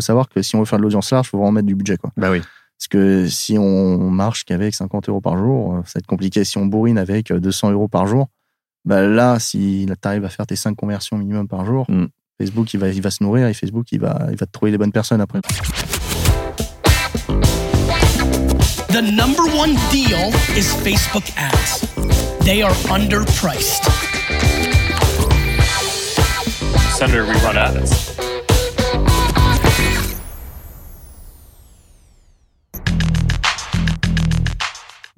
faut savoir que si on veut faire de l'audience large, il faut vraiment mettre du budget. Quoi. Bah oui. Parce que si on marche qu'avec 50 euros par jour, ça va être compliqué. Si on bourrine avec 200 euros par jour, bah là, si tu arrives à faire tes 5 conversions minimum par jour, mm. Facebook, il va, il va se nourrir et Facebook, il va, il va te trouver les bonnes personnes après. The number one deal is Facebook ads. They are underpriced. Senator, we run ads.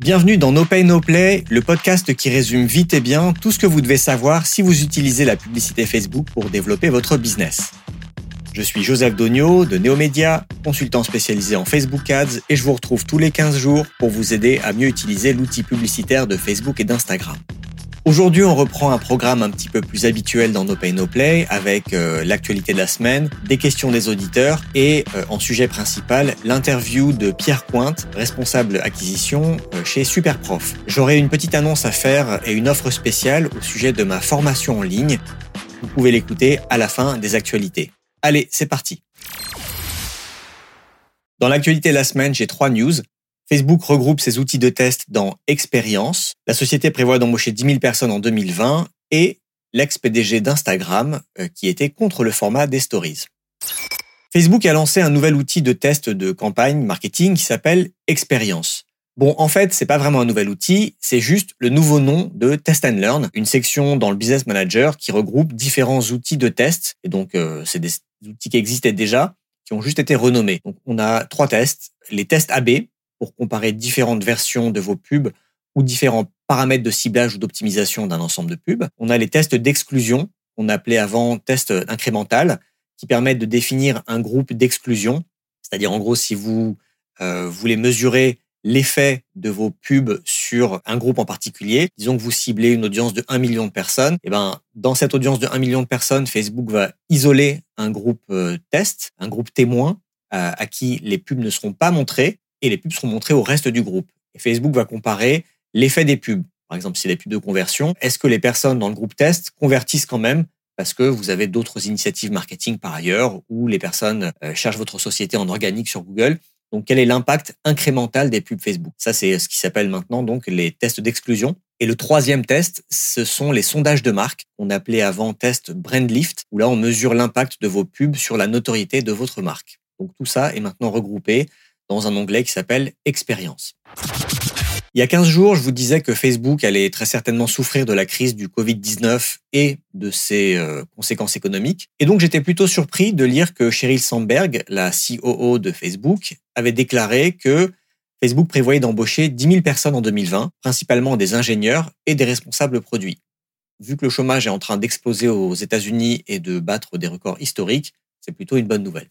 Bienvenue dans No Pay No Play, le podcast qui résume vite et bien tout ce que vous devez savoir si vous utilisez la publicité Facebook pour développer votre business. Je suis Joseph Dogno de Neomédia, consultant spécialisé en Facebook Ads et je vous retrouve tous les 15 jours pour vous aider à mieux utiliser l'outil publicitaire de Facebook et d'Instagram. Aujourd'hui, on reprend un programme un petit peu plus habituel dans No Pay No Play avec euh, l'actualité de la semaine, des questions des auditeurs et euh, en sujet principal, l'interview de Pierre Pointe, responsable acquisition euh, chez Superprof. J'aurai une petite annonce à faire et une offre spéciale au sujet de ma formation en ligne. Vous pouvez l'écouter à la fin des actualités. Allez, c'est parti. Dans l'actualité de la semaine, j'ai trois news. Facebook regroupe ses outils de test dans Expérience. La société prévoit d'embaucher 10 000 personnes en 2020 et l'ex-PDG d'Instagram euh, qui était contre le format des stories. Facebook a lancé un nouvel outil de test de campagne marketing qui s'appelle Expérience. Bon, en fait, c'est pas vraiment un nouvel outil, c'est juste le nouveau nom de Test and Learn, une section dans le Business Manager qui regroupe différents outils de test. Et donc, euh, c'est des outils qui existaient déjà, qui ont juste été renommés. Donc, on a trois tests. Les tests AB, pour comparer différentes versions de vos pubs ou différents paramètres de ciblage ou d'optimisation d'un ensemble de pubs. On a les tests d'exclusion, qu'on appelait avant tests incrémental, qui permettent de définir un groupe d'exclusion. C'est-à-dire, en gros, si vous euh, voulez mesurer l'effet de vos pubs sur un groupe en particulier. Disons que vous ciblez une audience de 1 million de personnes. Et eh ben, dans cette audience de 1 million de personnes, Facebook va isoler un groupe euh, test, un groupe témoin à qui les pubs ne seront pas montrées et les pubs seront montrées au reste du groupe. Et Facebook va comparer l'effet des pubs. Par exemple, si les pubs de conversion, est-ce que les personnes dans le groupe test convertissent quand même parce que vous avez d'autres initiatives marketing par ailleurs ou les personnes euh, cherchent votre société en organique sur Google? Donc, quel est l'impact incrémental des pubs Facebook? Ça, c'est ce qui s'appelle maintenant donc les tests d'exclusion. Et le troisième test, ce sont les sondages de marque, qu'on appelait avant test Brandlift, où là, on mesure l'impact de vos pubs sur la notoriété de votre marque. Donc, tout ça est maintenant regroupé dans un onglet qui s'appelle Expérience. Il y a 15 jours, je vous disais que Facebook allait très certainement souffrir de la crise du Covid-19 et de ses euh, conséquences économiques. Et donc j'étais plutôt surpris de lire que Sheryl Sandberg, la COO de Facebook, avait déclaré que Facebook prévoyait d'embaucher 10 000 personnes en 2020, principalement des ingénieurs et des responsables produits. Vu que le chômage est en train d'exploser aux États-Unis et de battre des records historiques, c'est plutôt une bonne nouvelle.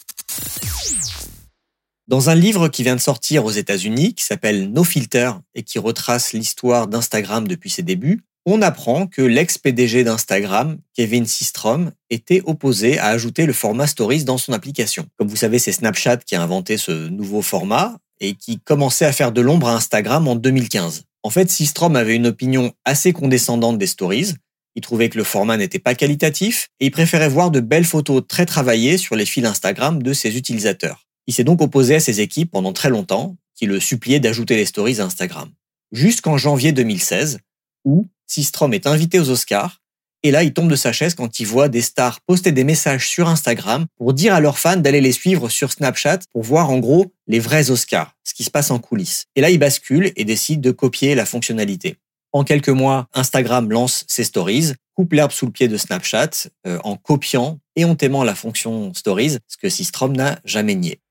Dans un livre qui vient de sortir aux États-Unis, qui s'appelle No Filter et qui retrace l'histoire d'Instagram depuis ses débuts, on apprend que l'ex-PDG d'Instagram, Kevin Systrom, était opposé à ajouter le format Stories dans son application. Comme vous savez, c'est Snapchat qui a inventé ce nouveau format et qui commençait à faire de l'ombre à Instagram en 2015. En fait, Systrom avait une opinion assez condescendante des Stories. Il trouvait que le format n'était pas qualitatif et il préférait voir de belles photos très travaillées sur les fils Instagram de ses utilisateurs. Il s'est donc opposé à ses équipes pendant très longtemps, qui le suppliaient d'ajouter les stories à Instagram. Jusqu'en janvier 2016, où Systrom est invité aux Oscars, et là il tombe de sa chaise quand il voit des stars poster des messages sur Instagram pour dire à leurs fans d'aller les suivre sur Snapchat pour voir en gros les vrais Oscars, ce qui se passe en coulisses. Et là il bascule et décide de copier la fonctionnalité. En quelques mois, Instagram lance ses stories, coupe l'herbe sous le pied de Snapchat euh, en copiant éhontément la fonction stories, ce que Systrom n'a jamais nié.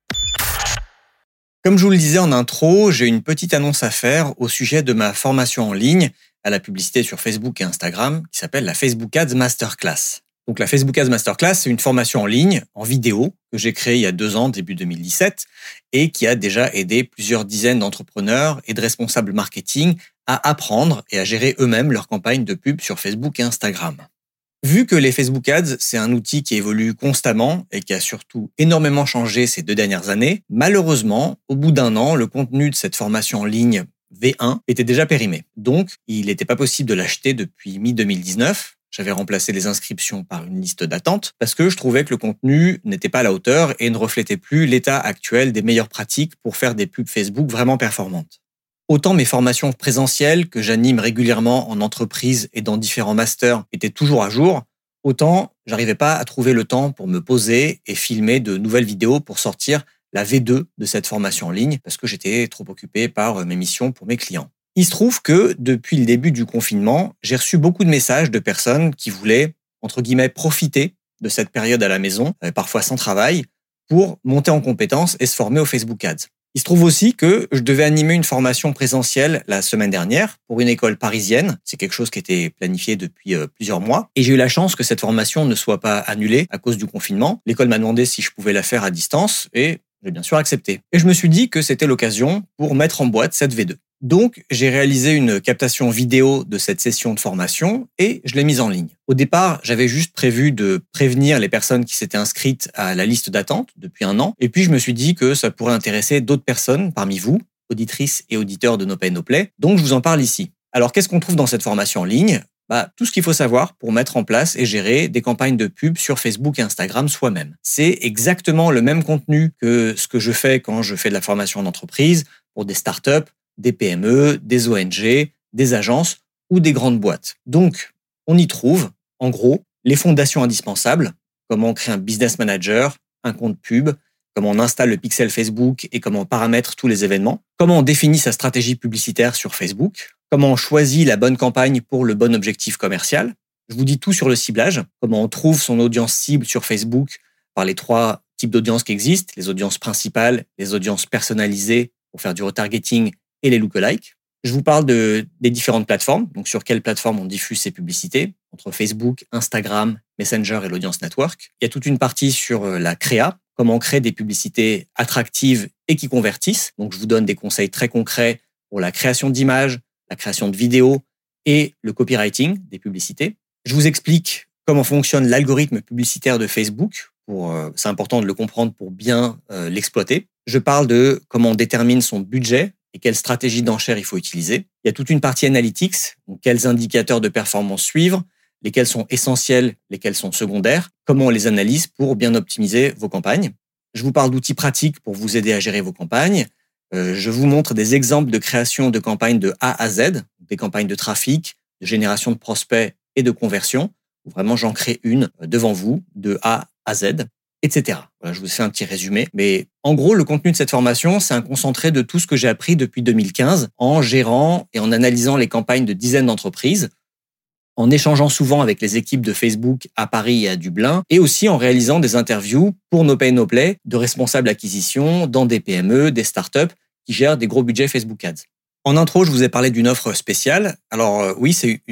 Comme je vous le disais en intro, j'ai une petite annonce à faire au sujet de ma formation en ligne à la publicité sur Facebook et Instagram qui s'appelle la Facebook Ads Masterclass. Donc la Facebook Ads Masterclass, c'est une formation en ligne, en vidéo, que j'ai créée il y a deux ans, début 2017, et qui a déjà aidé plusieurs dizaines d'entrepreneurs et de responsables marketing à apprendre et à gérer eux-mêmes leurs campagnes de pub sur Facebook et Instagram. Vu que les Facebook Ads, c'est un outil qui évolue constamment et qui a surtout énormément changé ces deux dernières années, malheureusement, au bout d'un an, le contenu de cette formation en ligne V1 était déjà périmé. Donc, il n'était pas possible de l'acheter depuis mi-2019. j'avais remplacé les inscriptions par une liste d'attente parce que je trouvais que le contenu n'était pas à la hauteur et ne reflétait plus l'état actuel des meilleures pratiques pour faire des pubs Facebook vraiment performantes. Autant mes formations présentielles que j'anime régulièrement en entreprise et dans différents masters étaient toujours à jour, autant j'arrivais pas à trouver le temps pour me poser et filmer de nouvelles vidéos pour sortir la V2 de cette formation en ligne parce que j'étais trop occupé par mes missions pour mes clients. Il se trouve que depuis le début du confinement, j'ai reçu beaucoup de messages de personnes qui voulaient, entre guillemets, profiter de cette période à la maison, euh, parfois sans travail, pour monter en compétences et se former au Facebook Ads. Il se trouve aussi que je devais animer une formation présentielle la semaine dernière pour une école parisienne. C'est quelque chose qui était planifié depuis euh, plusieurs mois. Et j'ai eu la chance que cette formation ne soit pas annulée à cause du confinement. L'école m'a demandé si je pouvais la faire à distance et j'ai bien sûr accepté. Et je me suis dit que c'était l'occasion pour mettre en boîte cette V2. Donc, j'ai réalisé une captation vidéo de cette session de formation et je l'ai mise en ligne. Au départ, j'avais juste prévu de prévenir les personnes qui s'étaient inscrites à la liste d'attente depuis un an. Et puis, je me suis dit que ça pourrait intéresser d'autres personnes parmi vous, auditrices et auditeurs de No Pay No Play. Donc, je vous en parle ici. Alors, qu'est-ce qu'on trouve dans cette formation en ligne? Bah, tout ce qu'il faut savoir pour mettre en place et gérer des campagnes de pub sur Facebook et Instagram soi-même. C'est exactement le même contenu que ce que je fais quand je fais de la formation d'entreprise pour des startups, des PME, des ONG, des agences ou des grandes boîtes. Donc, on y trouve, en gros, les fondations indispensables, comment on crée un business manager, un compte pub, comment on installe le pixel Facebook et comment on paramètre tous les événements, comment on définit sa stratégie publicitaire sur Facebook, comment on choisit la bonne campagne pour le bon objectif commercial. Je vous dis tout sur le ciblage, comment on trouve son audience cible sur Facebook par les trois types d'audiences qui existent, les audiences principales, les audiences personnalisées pour faire du retargeting et les lookalikes. Je vous parle de, des différentes plateformes, donc sur quelles plateformes on diffuse ces publicités, entre Facebook, Instagram, Messenger et l'Audience Network. Il y a toute une partie sur euh, la créa, comment créer des publicités attractives et qui convertissent. Donc je vous donne des conseils très concrets pour la création d'images, la création de vidéos et le copywriting des publicités. Je vous explique comment fonctionne l'algorithme publicitaire de Facebook. Euh, c'est important de le comprendre pour bien euh, l'exploiter. Je parle de comment on détermine son budget et quelle stratégie d'enchère il faut utiliser. Il y a toute une partie analytics, quels indicateurs de performance suivre, lesquels sont essentiels, lesquels sont secondaires, comment on les analyse pour bien optimiser vos campagnes. Je vous parle d'outils pratiques pour vous aider à gérer vos campagnes. Euh, je vous montre des exemples de création de campagnes de A à Z, des campagnes de trafic, de génération de prospects et de conversion. Vraiment, j'en crée une devant vous de A à Z etc. Voilà, je vous fais un petit résumé. Mais en gros, le contenu de cette formation, c'est un concentré de tout ce que j'ai appris depuis 2015 en gérant et en analysant les campagnes de dizaines d'entreprises, en échangeant souvent avec les équipes de Facebook à Paris et à Dublin, et aussi en réalisant des interviews pour No Pay No Play de responsables acquisition dans des PME, des startups qui gèrent des gros budgets Facebook Ads. En intro, je vous ai parlé d'une offre spéciale. Alors euh, oui, c'est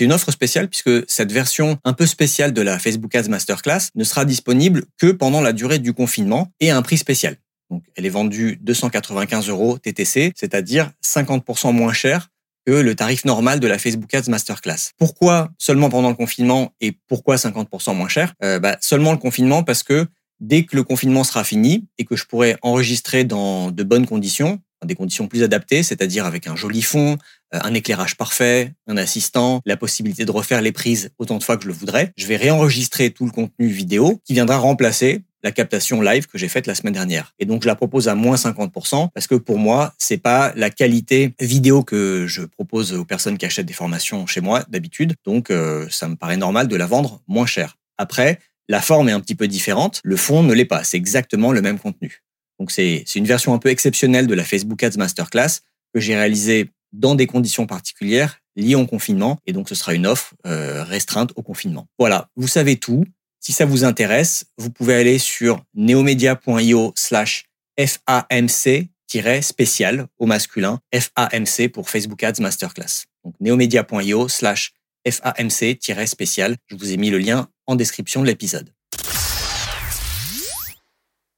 une offre spéciale puisque cette version un peu spéciale de la Facebook Ads Masterclass ne sera disponible que pendant la durée du confinement et à un prix spécial. Donc, elle est vendue 295 euros TTC, c'est-à-dire 50% moins cher que le tarif normal de la Facebook Ads Masterclass. Pourquoi seulement pendant le confinement et pourquoi 50% moins cher? Euh, bah, Seulement le confinement parce que dès que le confinement sera fini et que je pourrai enregistrer dans de bonnes conditions, des conditions plus adaptées, c'est-à-dire avec un joli fond, euh, un éclairage parfait, un assistant, la possibilité de refaire les prises autant de fois que je le voudrais. Je vais réenregistrer tout le contenu vidéo qui viendra remplacer la captation live que j'ai faite la semaine dernière. Et donc, je la propose à moins 50% parce que pour moi, c'est pas la qualité vidéo que je propose aux personnes qui achètent des formations chez moi d'habitude. Donc, euh, ça me paraît normal de la vendre moins cher. Après, la forme est un petit peu différente. Le fond ne l'est pas. C'est exactement le même contenu. Donc c'est une version un peu exceptionnelle de la Facebook Ads Masterclass que j'ai réalisée dans des conditions particulières liées au confinement. Et donc ce sera une offre euh, restreinte au confinement. Voilà, vous savez tout. Si ça vous intéresse, vous pouvez aller sur neomedia.io slash FAMC-spécial au masculin, FAMC pour Facebook Ads Masterclass. Donc neomedia.io slash FAMC-spécial. Je vous ai mis le lien en description de l'épisode.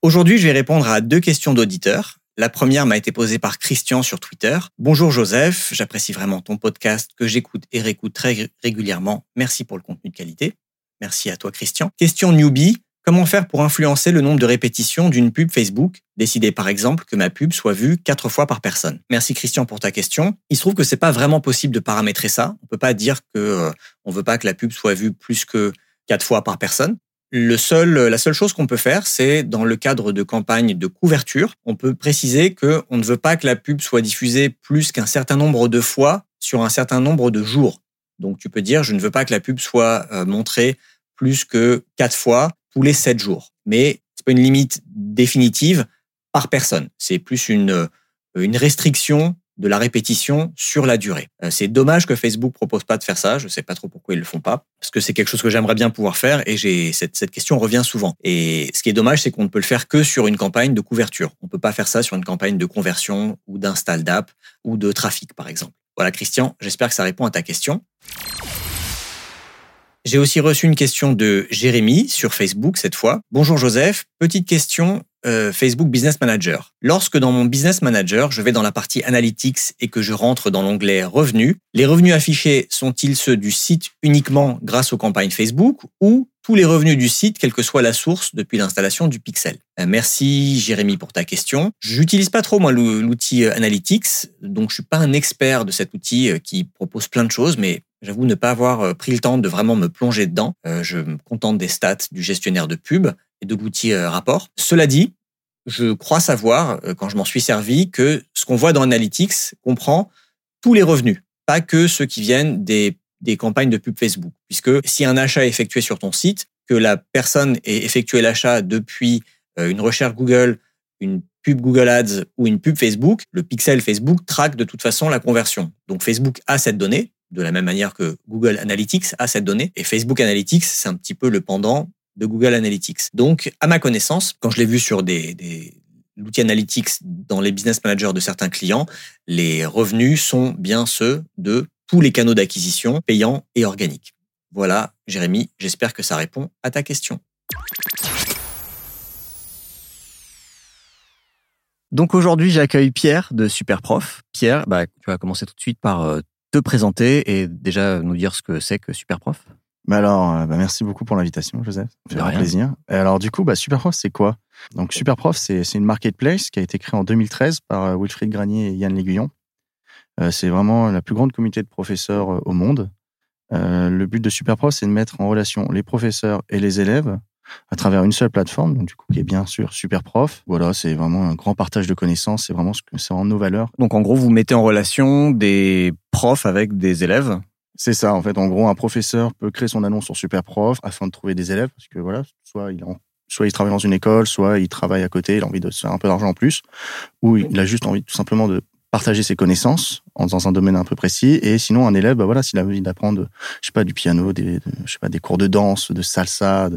Aujourd'hui, je vais répondre à deux questions d'auditeurs. La première m'a été posée par Christian sur Twitter. Bonjour Joseph, j'apprécie vraiment ton podcast que j'écoute et réécoute très régulièrement. Merci pour le contenu de qualité. Merci à toi Christian. Question newbie, Comment faire pour influencer le nombre de répétitions d'une pub Facebook? Décider par exemple que ma pub soit vue quatre fois par personne. Merci Christian pour ta question. Il se trouve que c'est pas vraiment possible de paramétrer ça. On peut pas dire que euh, on veut pas que la pub soit vue plus que quatre fois par personne. Le seul, la seule chose qu'on peut faire, c'est dans le cadre de campagnes de couverture, on peut préciser que on ne veut pas que la pub soit diffusée plus qu'un certain nombre de fois sur un certain nombre de jours. Donc tu peux dire je ne veux pas que la pub soit euh, montrée plus que quatre fois tous les sept jours. Mais c'est pas une limite définitive par personne. C'est plus une, une restriction de la répétition sur la durée. Euh, c'est dommage que Facebook propose pas de faire ça. Je sais pas trop pourquoi ils le font pas, parce que c'est quelque chose que j'aimerais bien pouvoir faire et j'ai cette, cette question revient souvent. Et ce qui est dommage, c'est qu'on ne peut le faire que sur une campagne de couverture. On peut pas faire ça sur une campagne de conversion ou d'install d'app ou de trafic, par exemple. Voilà, Christian, j'espère que ça répond à ta question. J'ai aussi reçu une question de Jérémy sur Facebook cette fois. Bonjour Joseph, petite question euh, Facebook Business Manager. Lorsque dans mon Business Manager, je vais dans la partie Analytics et que je rentre dans l'onglet Revenus, les revenus affichés sont-ils ceux du site uniquement grâce aux campagnes Facebook ou tous les revenus du site, quelle que soit la source depuis l'installation du pixel? Euh, merci Jérémy pour ta question. J'utilise pas trop moi l'outil euh, Analytics, donc je suis pas un expert de cet outil qui propose plein de choses, mais J'avoue ne pas avoir euh, pris le temps de vraiment me plonger dedans. Euh, je me contente des stats du gestionnaire de pub et de l'outil euh, rapport. Cela dit, je crois savoir, quand je m'en suis servi, que ce qu'on voit dans Analytics comprend tous les revenus, pas que ceux qui viennent des, des campagnes de pub Facebook. Puisque si un achat est effectué sur ton site, que la personne ait effectué l'achat depuis une recherche Google, une pub Google Ads ou une pub Facebook, le pixel Facebook traque de toute façon la conversion. Donc Facebook a cette donnée, de la même manière que Google Analytics a cette donnée. Et Facebook Analytics, c'est un petit peu le pendant de Google Analytics. Donc, à ma connaissance, quand je l'ai vu sur des, l'outil Analytics dans les business managers de certains clients, les revenus sont bien ceux de tous les canaux d'acquisition payants et organiques. Voilà, Jérémy, j'espère que ça répond à ta question. Donc aujourd'hui, j'accueille Pierre de Superprof. Pierre, bah, tu vas commencer tout de suite par euh, te présenter et déjà nous dire ce que c'est que Superprof bah alors, euh, bah merci beaucoup pour l'invitation, Joseph. Fait un plaisir. Et alors, du coup, bah, Superprof, c'est quoi? Donc, Superprof, c'est une marketplace qui a été créée en 2013 par euh, Wilfried Granier et Yann Léguillon. Euh, c'est vraiment la plus grande communauté de professeurs au monde. le but de Superprof, c'est de mettre en relation les professeurs et les élèves à travers une seule plateforme, donc du coup qui est bien sûr super prof. Voilà, c'est vraiment un grand partage de connaissances, c'est vraiment ce que c'est en nos valeurs. Donc en gros, vous mettez en relation des profs avec des élèves? C'est ça, en fait. En gros, un professeur peut créer son annonce sur Superprof afin de trouver des élèves, parce que voilà, soit il soit il travaille dans une école, soit il travaille à côté, il a envie de se faire un peu d'argent en plus, ou il a juste envie tout simplement de partager ses connaissances dans un domaine un peu précis. Et sinon un élève bah voilà s'il a envie d'apprendre je sais pas du piano des je sais pas des cours de danse de salsa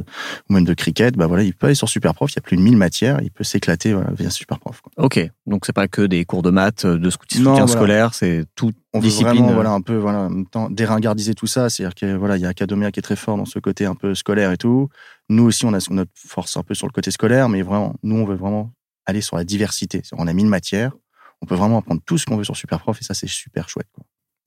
ou même de cricket bah voilà il peut aller sur Superprof il y a plus de 1000 matières il peut s'éclater voilà, via Superprof quoi. ok. Donc c'est pas que des cours de maths de soutien scolaire c'est tout on discipline veut vraiment, voilà un peu voilà en même temps déringardiser tout ça. C'est à dire que voilà il y a Academia qui est très fort dans ce côté un peu scolaire et tout. Nous aussi on a notre force un peu sur le côté scolaire mais vraiment nous on veut vraiment aller sur la diversité. On a 1000 matières on peut vraiment apprendre tout ce qu'on veut sur Superprof et ça, c'est super chouette. Quoi.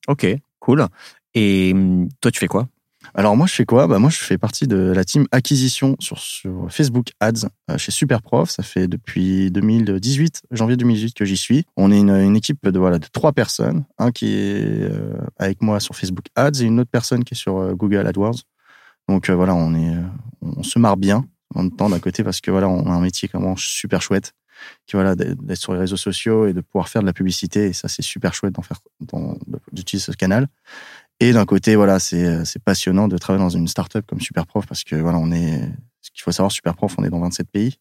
Ok, cool. Et hum, toi, tu fais quoi? Alors moi je fais quoi? Bah moi je fais partie de la team acquisition sur, sur Facebook Ads euh, chez Superprof. Ça fait depuis 2018, janvier 2018 que j'y suis. On est une, équipe de voilà de trois personnes, un qui est euh, avec moi sur Facebook Ads et une autre personne qui est sur euh, Google AdWords. Donc voilà on est on se marre bien en même temps d'un côté parce que voilà on a un métier vraiment super chouette qui voilà d'être sur les réseaux sociaux et de pouvoir faire de la publicité. Et ça c'est super chouette d'en faire d'utiliser ce canal. Et d'un côté voilà c'est c'est passionnant de travailler dans une startup comme Superprof parce que voilà on est ce qu'il faut savoir Superprof on est dans 27 pays.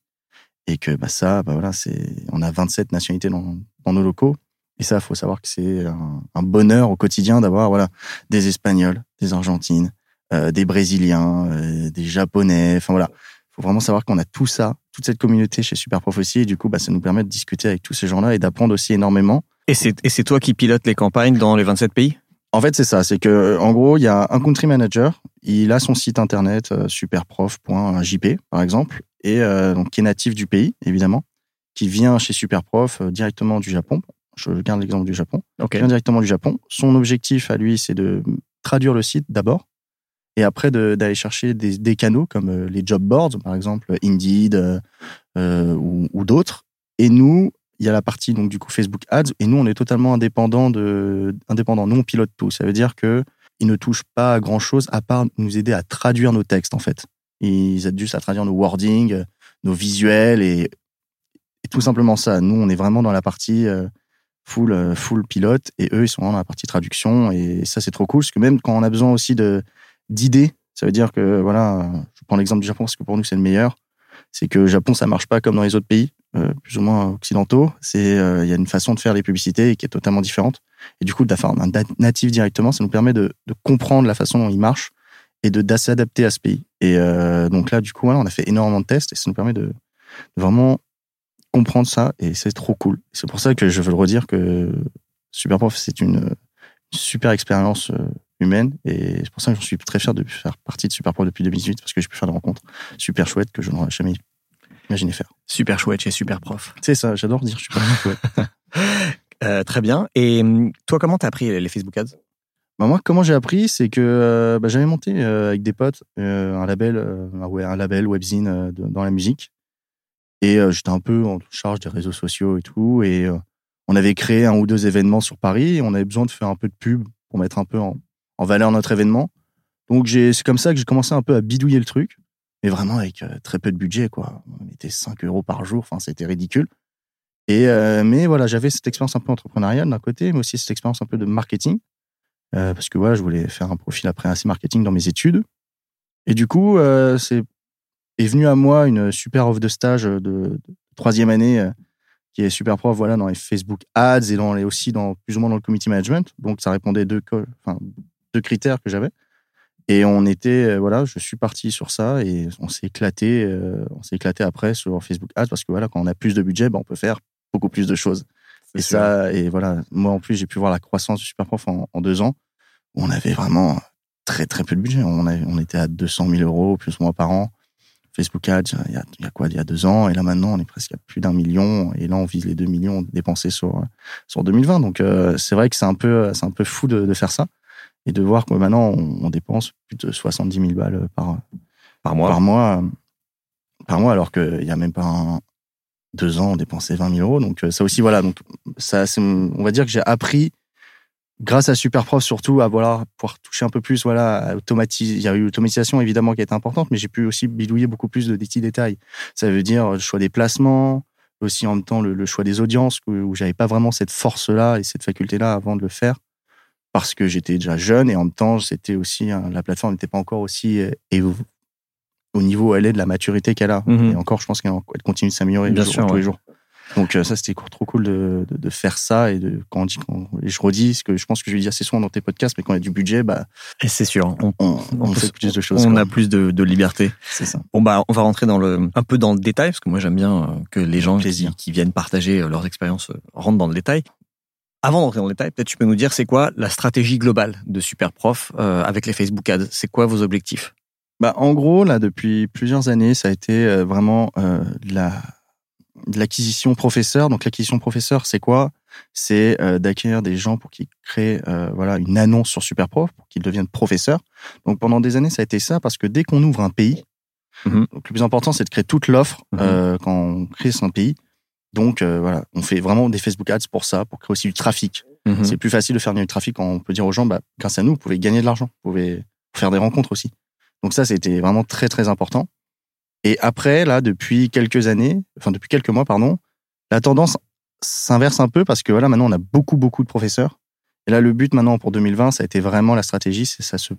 Et que bah ça bah voilà c'est on a 27 nationalités dans, dans nos locaux. Et ça faut savoir que c'est un, bonheur au quotidien d'avoir voilà des Espagnols des Argentines euh, des Brésiliens euh, des Japonais. Enfin voilà. Faut vraiment savoir qu'on a tout ça, toute cette communauté chez Superprof aussi. Et du coup, bah, ça nous permet de discuter avec tous ces gens-là et d'apprendre aussi énormément. Et c'est toi qui pilotes les campagnes dans les 27 pays? En fait, c'est ça. C'est que, en gros, il y a un country manager. Il a son site internet euh, superprof.jp, par exemple, et euh, donc qui est natif du pays, évidemment, qui vient chez Superprof euh, directement du Japon. Je garde l'exemple du Japon. Okay. Il vient directement du Japon. Son objectif à lui, c'est de traduire le site d'abord et après d'aller chercher des, des, canaux comme euh, les job boards, par exemple Indeed euh, ou, d'autres. Et nous, il y a la partie donc du coup Facebook Ads, et nous on est totalement indépendant de indépendant. Nous on pilote tout. Ça veut dire que ils ne touchent pas à grand chose à part nous aider à traduire nos textes en fait. Ils aident juste à traduire nos wordings, nos visuels et, tout simplement ça. Nous on est vraiment dans la partie euh, full full pilote et eux ils sont dans la partie traduction et ça c'est trop cool parce que même quand on a besoin aussi de d'idées. Ça veut dire que, voilà, je prends l'exemple du Japon parce que pour nous, c'est le meilleur. C'est que le Japon, ça marche pas comme dans les autres pays, euh, plus ou moins occidentaux. Euh, il y a une façon de faire les publicités qui est totalement différente. Et du coup, de faire un natif directement, ça nous permet de, de comprendre la façon dont il marche et de, s'adapter à ce pays. Et euh, donc là, du coup, voilà, on a fait énormément de tests et ça nous permet de, de vraiment comprendre ça et c'est trop cool. C'est pour ça que je veux le redire que Superprof, c'est une super expérience humaine. Et c'est pour ça que je suis très fier de faire partie de Superpro depuis 2018 parce que j'ai pu faire des rencontres super chouettes que je n'aurais jamais imaginé faire. Super chouette chez Super Prof. C'est ça, j'adore dire super chouette. euh, très bien. Et hum, toi, comment t'as appris les Facebook Ads? Bah moi, comment j'ai appris, c'est que euh, bah, j'avais monté euh, avec des potes euh, un label, un label webzine dans la musique, et j'étais un peu en charge des réseaux sociaux et tout, et on avait créé un ou deux événements sur Paris, et on avait besoin de faire un peu de pub pour mettre un peu en, en valeur notre événement. Donc c'est comme ça que j'ai commencé un peu à bidouiller le truc, mais vraiment avec euh, très peu de budget quoi. On était 5 euros par jour, enfin c'était ridicule. Et euh, mais voilà, j'avais cette expérience un peu entrepreneuriale d'un côté, mais aussi cette expérience un peu de marketing, euh, parce que voilà, je voulais faire un profil après assez marketing dans mes études. Et du coup, c'est est venu à moi une super offre de stage de, troisième année qui est super prof voilà dans les Facebook Ads et dans les aussi dans plus ou moins dans le community management donc ça répondait deux enfin deux critères que j'avais. Et on était, euh, voilà, je suis parti sur ça et on s'est éclaté, euh, on s'est éclaté après sur Facebook Ads parce que voilà, quand on a plus de budget, ben, on peut faire beaucoup plus de choses. Et ça, et voilà, moi en plus, j'ai pu voir la croissance du Superprof en, en deux ans. Où on avait vraiment très très peu de budget. On, on était à 200 000 euros plus ou moins par an. Facebook Ads, il y a, il y a quoi, il y a deux ans, et là maintenant, on est presque à plus d'un million, et là on vise les deux millions dépensés sur sur 2020. Donc euh, c'est vrai que c'est un peu c'est un peu fou de, de faire ça et de voir que maintenant on, dépense plus de 70 000 balles par, par mois. Par mois, par mois alors qu'il y a même pas deux ans, on dépensait 20 000 euros. Donc euh, ça aussi, voilà. Donc ça, on va dire que j'ai appris grâce à Superprof surtout à voilà pouvoir toucher un peu plus voilà automatiser il y a eu l'automatisation évidemment qui été importante mais j'ai pu aussi bidouiller beaucoup plus de petits détails ça veut dire le choix des placements aussi en même temps le, choix des audiences où, où j'avais pas vraiment cette force là et cette faculté là avant de le faire parce que j'étais déjà jeune et en même temps, c'était aussi la plateforme n'était pas encore aussi euh, au niveau où elle est de la maturité qu'elle a. Mhm. Et encore, je pense qu'elle continue de s'améliorer tous les jours. Donc euh, ça, c'était trop cool de, de, faire ça et de quand on dit, quand, et je redis ce que je pense que je lui dis assez souvent dans tes podcasts, mais quand il y a du budget, bah, c'est sûr, on, on, fait plus de choses. On a plus de, de liberté. C'est ça. Bon bah, on va rentrer dans le un peu dans le détail parce que moi j'aime bien euh, que les gens qui, qui, viennent partager leurs expériences rentrent dans le détail. Avant d'entrer dans le détail, peut-être tu peux nous dire c'est quoi la stratégie globale de Superprof euh, avec les Facebook Ads? C'est quoi vos objectifs? Bah, En gros, là, depuis plusieurs années, ça a été euh, vraiment euh, la, de l'acquisition professeur. Donc l'acquisition professeur, c'est quoi? C'est euh, d'acquérir des gens pour qu'ils créent voilà, une annonce sur Superprof, pour qu'ils deviennent professeurs. Donc pendant des années, ça a été ça, parce que dès qu'on ouvre un pays, mm-hmm. donc, le plus important, c'est de créer toute l'offre mm-hmm. quand on crée son pays. Donc euh, voilà, on fait vraiment des Facebook Ads pour ça, pour créer aussi du trafic. Mhm. C'est plus facile de faire du trafic quand on peut dire aux gens, bah, grâce à nous, vous pouvez gagner de l'argent, vous pouvez faire des rencontres aussi. Donc ça, c'était vraiment très très important. Et après, là, depuis quelques années, enfin depuis quelques mois, pardon, la tendance s'inverse un peu parce que voilà, maintenant on a beaucoup beaucoup de professeurs. Et là, le but maintenant pour 2020, ça a été vraiment la stratégie, c'est ça se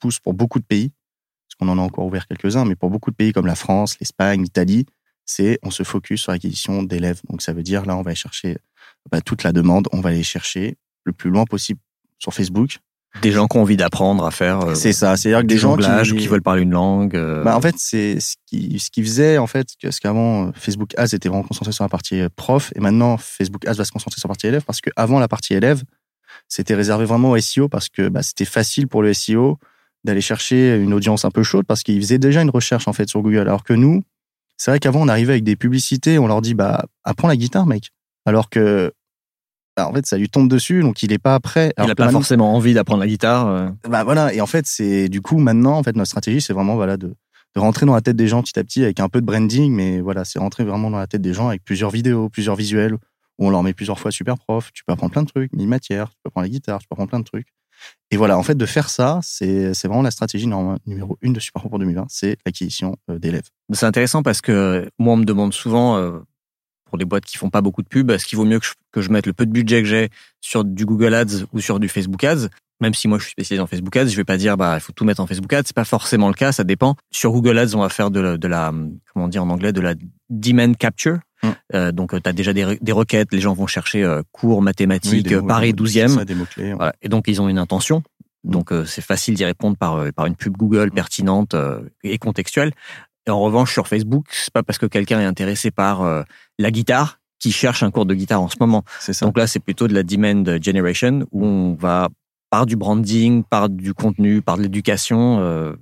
pousse pour beaucoup de pays, parce qu'on en a encore ouvert quelques-uns, mais pour beaucoup de pays comme la France, l'Espagne, l'Italie, c'est on se focus sur l'acquisition d'élèves. Donc ça veut dire là, on va aller chercher bah, toute la demande, on va aller chercher le plus loin possible sur Facebook. Des gens qui ont envie d'apprendre à faire. Euh, c'est ça, c'est-à-dire que des gens qui, qui veulent parler une langue. Euh. Bah, en fait, c'est ce qui ce qui faisait en fait parce qu'avant Facebook Ads était vraiment concentré sur la partie euh, prof et maintenant Facebook Ads va se concentrer sur la partie élève parce que avant la partie élève, c'était réservé vraiment au SEO parce que bah, c'était facile pour le SEO d'aller chercher une audience un peu chaude parce qu'ils faisaient déjà une recherche en fait sur Google alors que nous c'est vrai qu'avant, on arrivait avec des publicités, on leur dit, bah, apprends la guitare, mec. Alors que bah, en fait, ça lui tombe dessus, donc il est pas prêt. il n'a pas forcément envie d'apprendre la guitare. Euh. Bah voilà, et en fait, c'est du coup maintenant, en fait, notre stratégie, c'est vraiment voilà de, de rentrer dans la tête des gens petit à petit avec un peu de branding, mais voilà, c'est rentrer vraiment dans la tête des gens avec plusieurs vidéos, plusieurs visuels où on leur met plusieurs fois super prof. Tu peux apprendre plein de trucs, mille matières, tu peux apprendre la guitare, tu peux apprendre plein de trucs. Et voilà, en fait, de faire ça, c'est vraiment la stratégie numéro une de Superpro pour 2020, c'est l'acquisition euh, d'élèves. C'est intéressant parce que moi, on me demande souvent, euh, pour des boîtes qui font pas beaucoup de pub, est-ce qu'il vaut mieux que je, mette le peu de budget que j'ai sur du Google Ads ou sur du Facebook Ads? Même si moi je suis spécialisé en Facebook Ads, je vais pas dire bah il faut tout mettre en Facebook Ads, c'est pas forcément le cas, ça dépend. Sur Google Ads, on va faire de la, de la comment dire en anglais de la demand capture. Mm. Euh, donc tu as déjà des, des, requêtes, les gens vont chercher euh, cours mathématiques oui, Paris 12e. Voilà. Et donc ils ont une intention. Mm. Donc euh, c'est facile d'y répondre par par une pub Google mm. pertinente et contextuelle. Et en revanche sur Facebook, c'est pas parce que quelqu'un est intéressé par la guitare qui cherche un cours de guitare en ce moment. Ça. Donc là, c'est plutôt de la demand generation où on va par du branding, par du contenu, par de l'éducation, euh,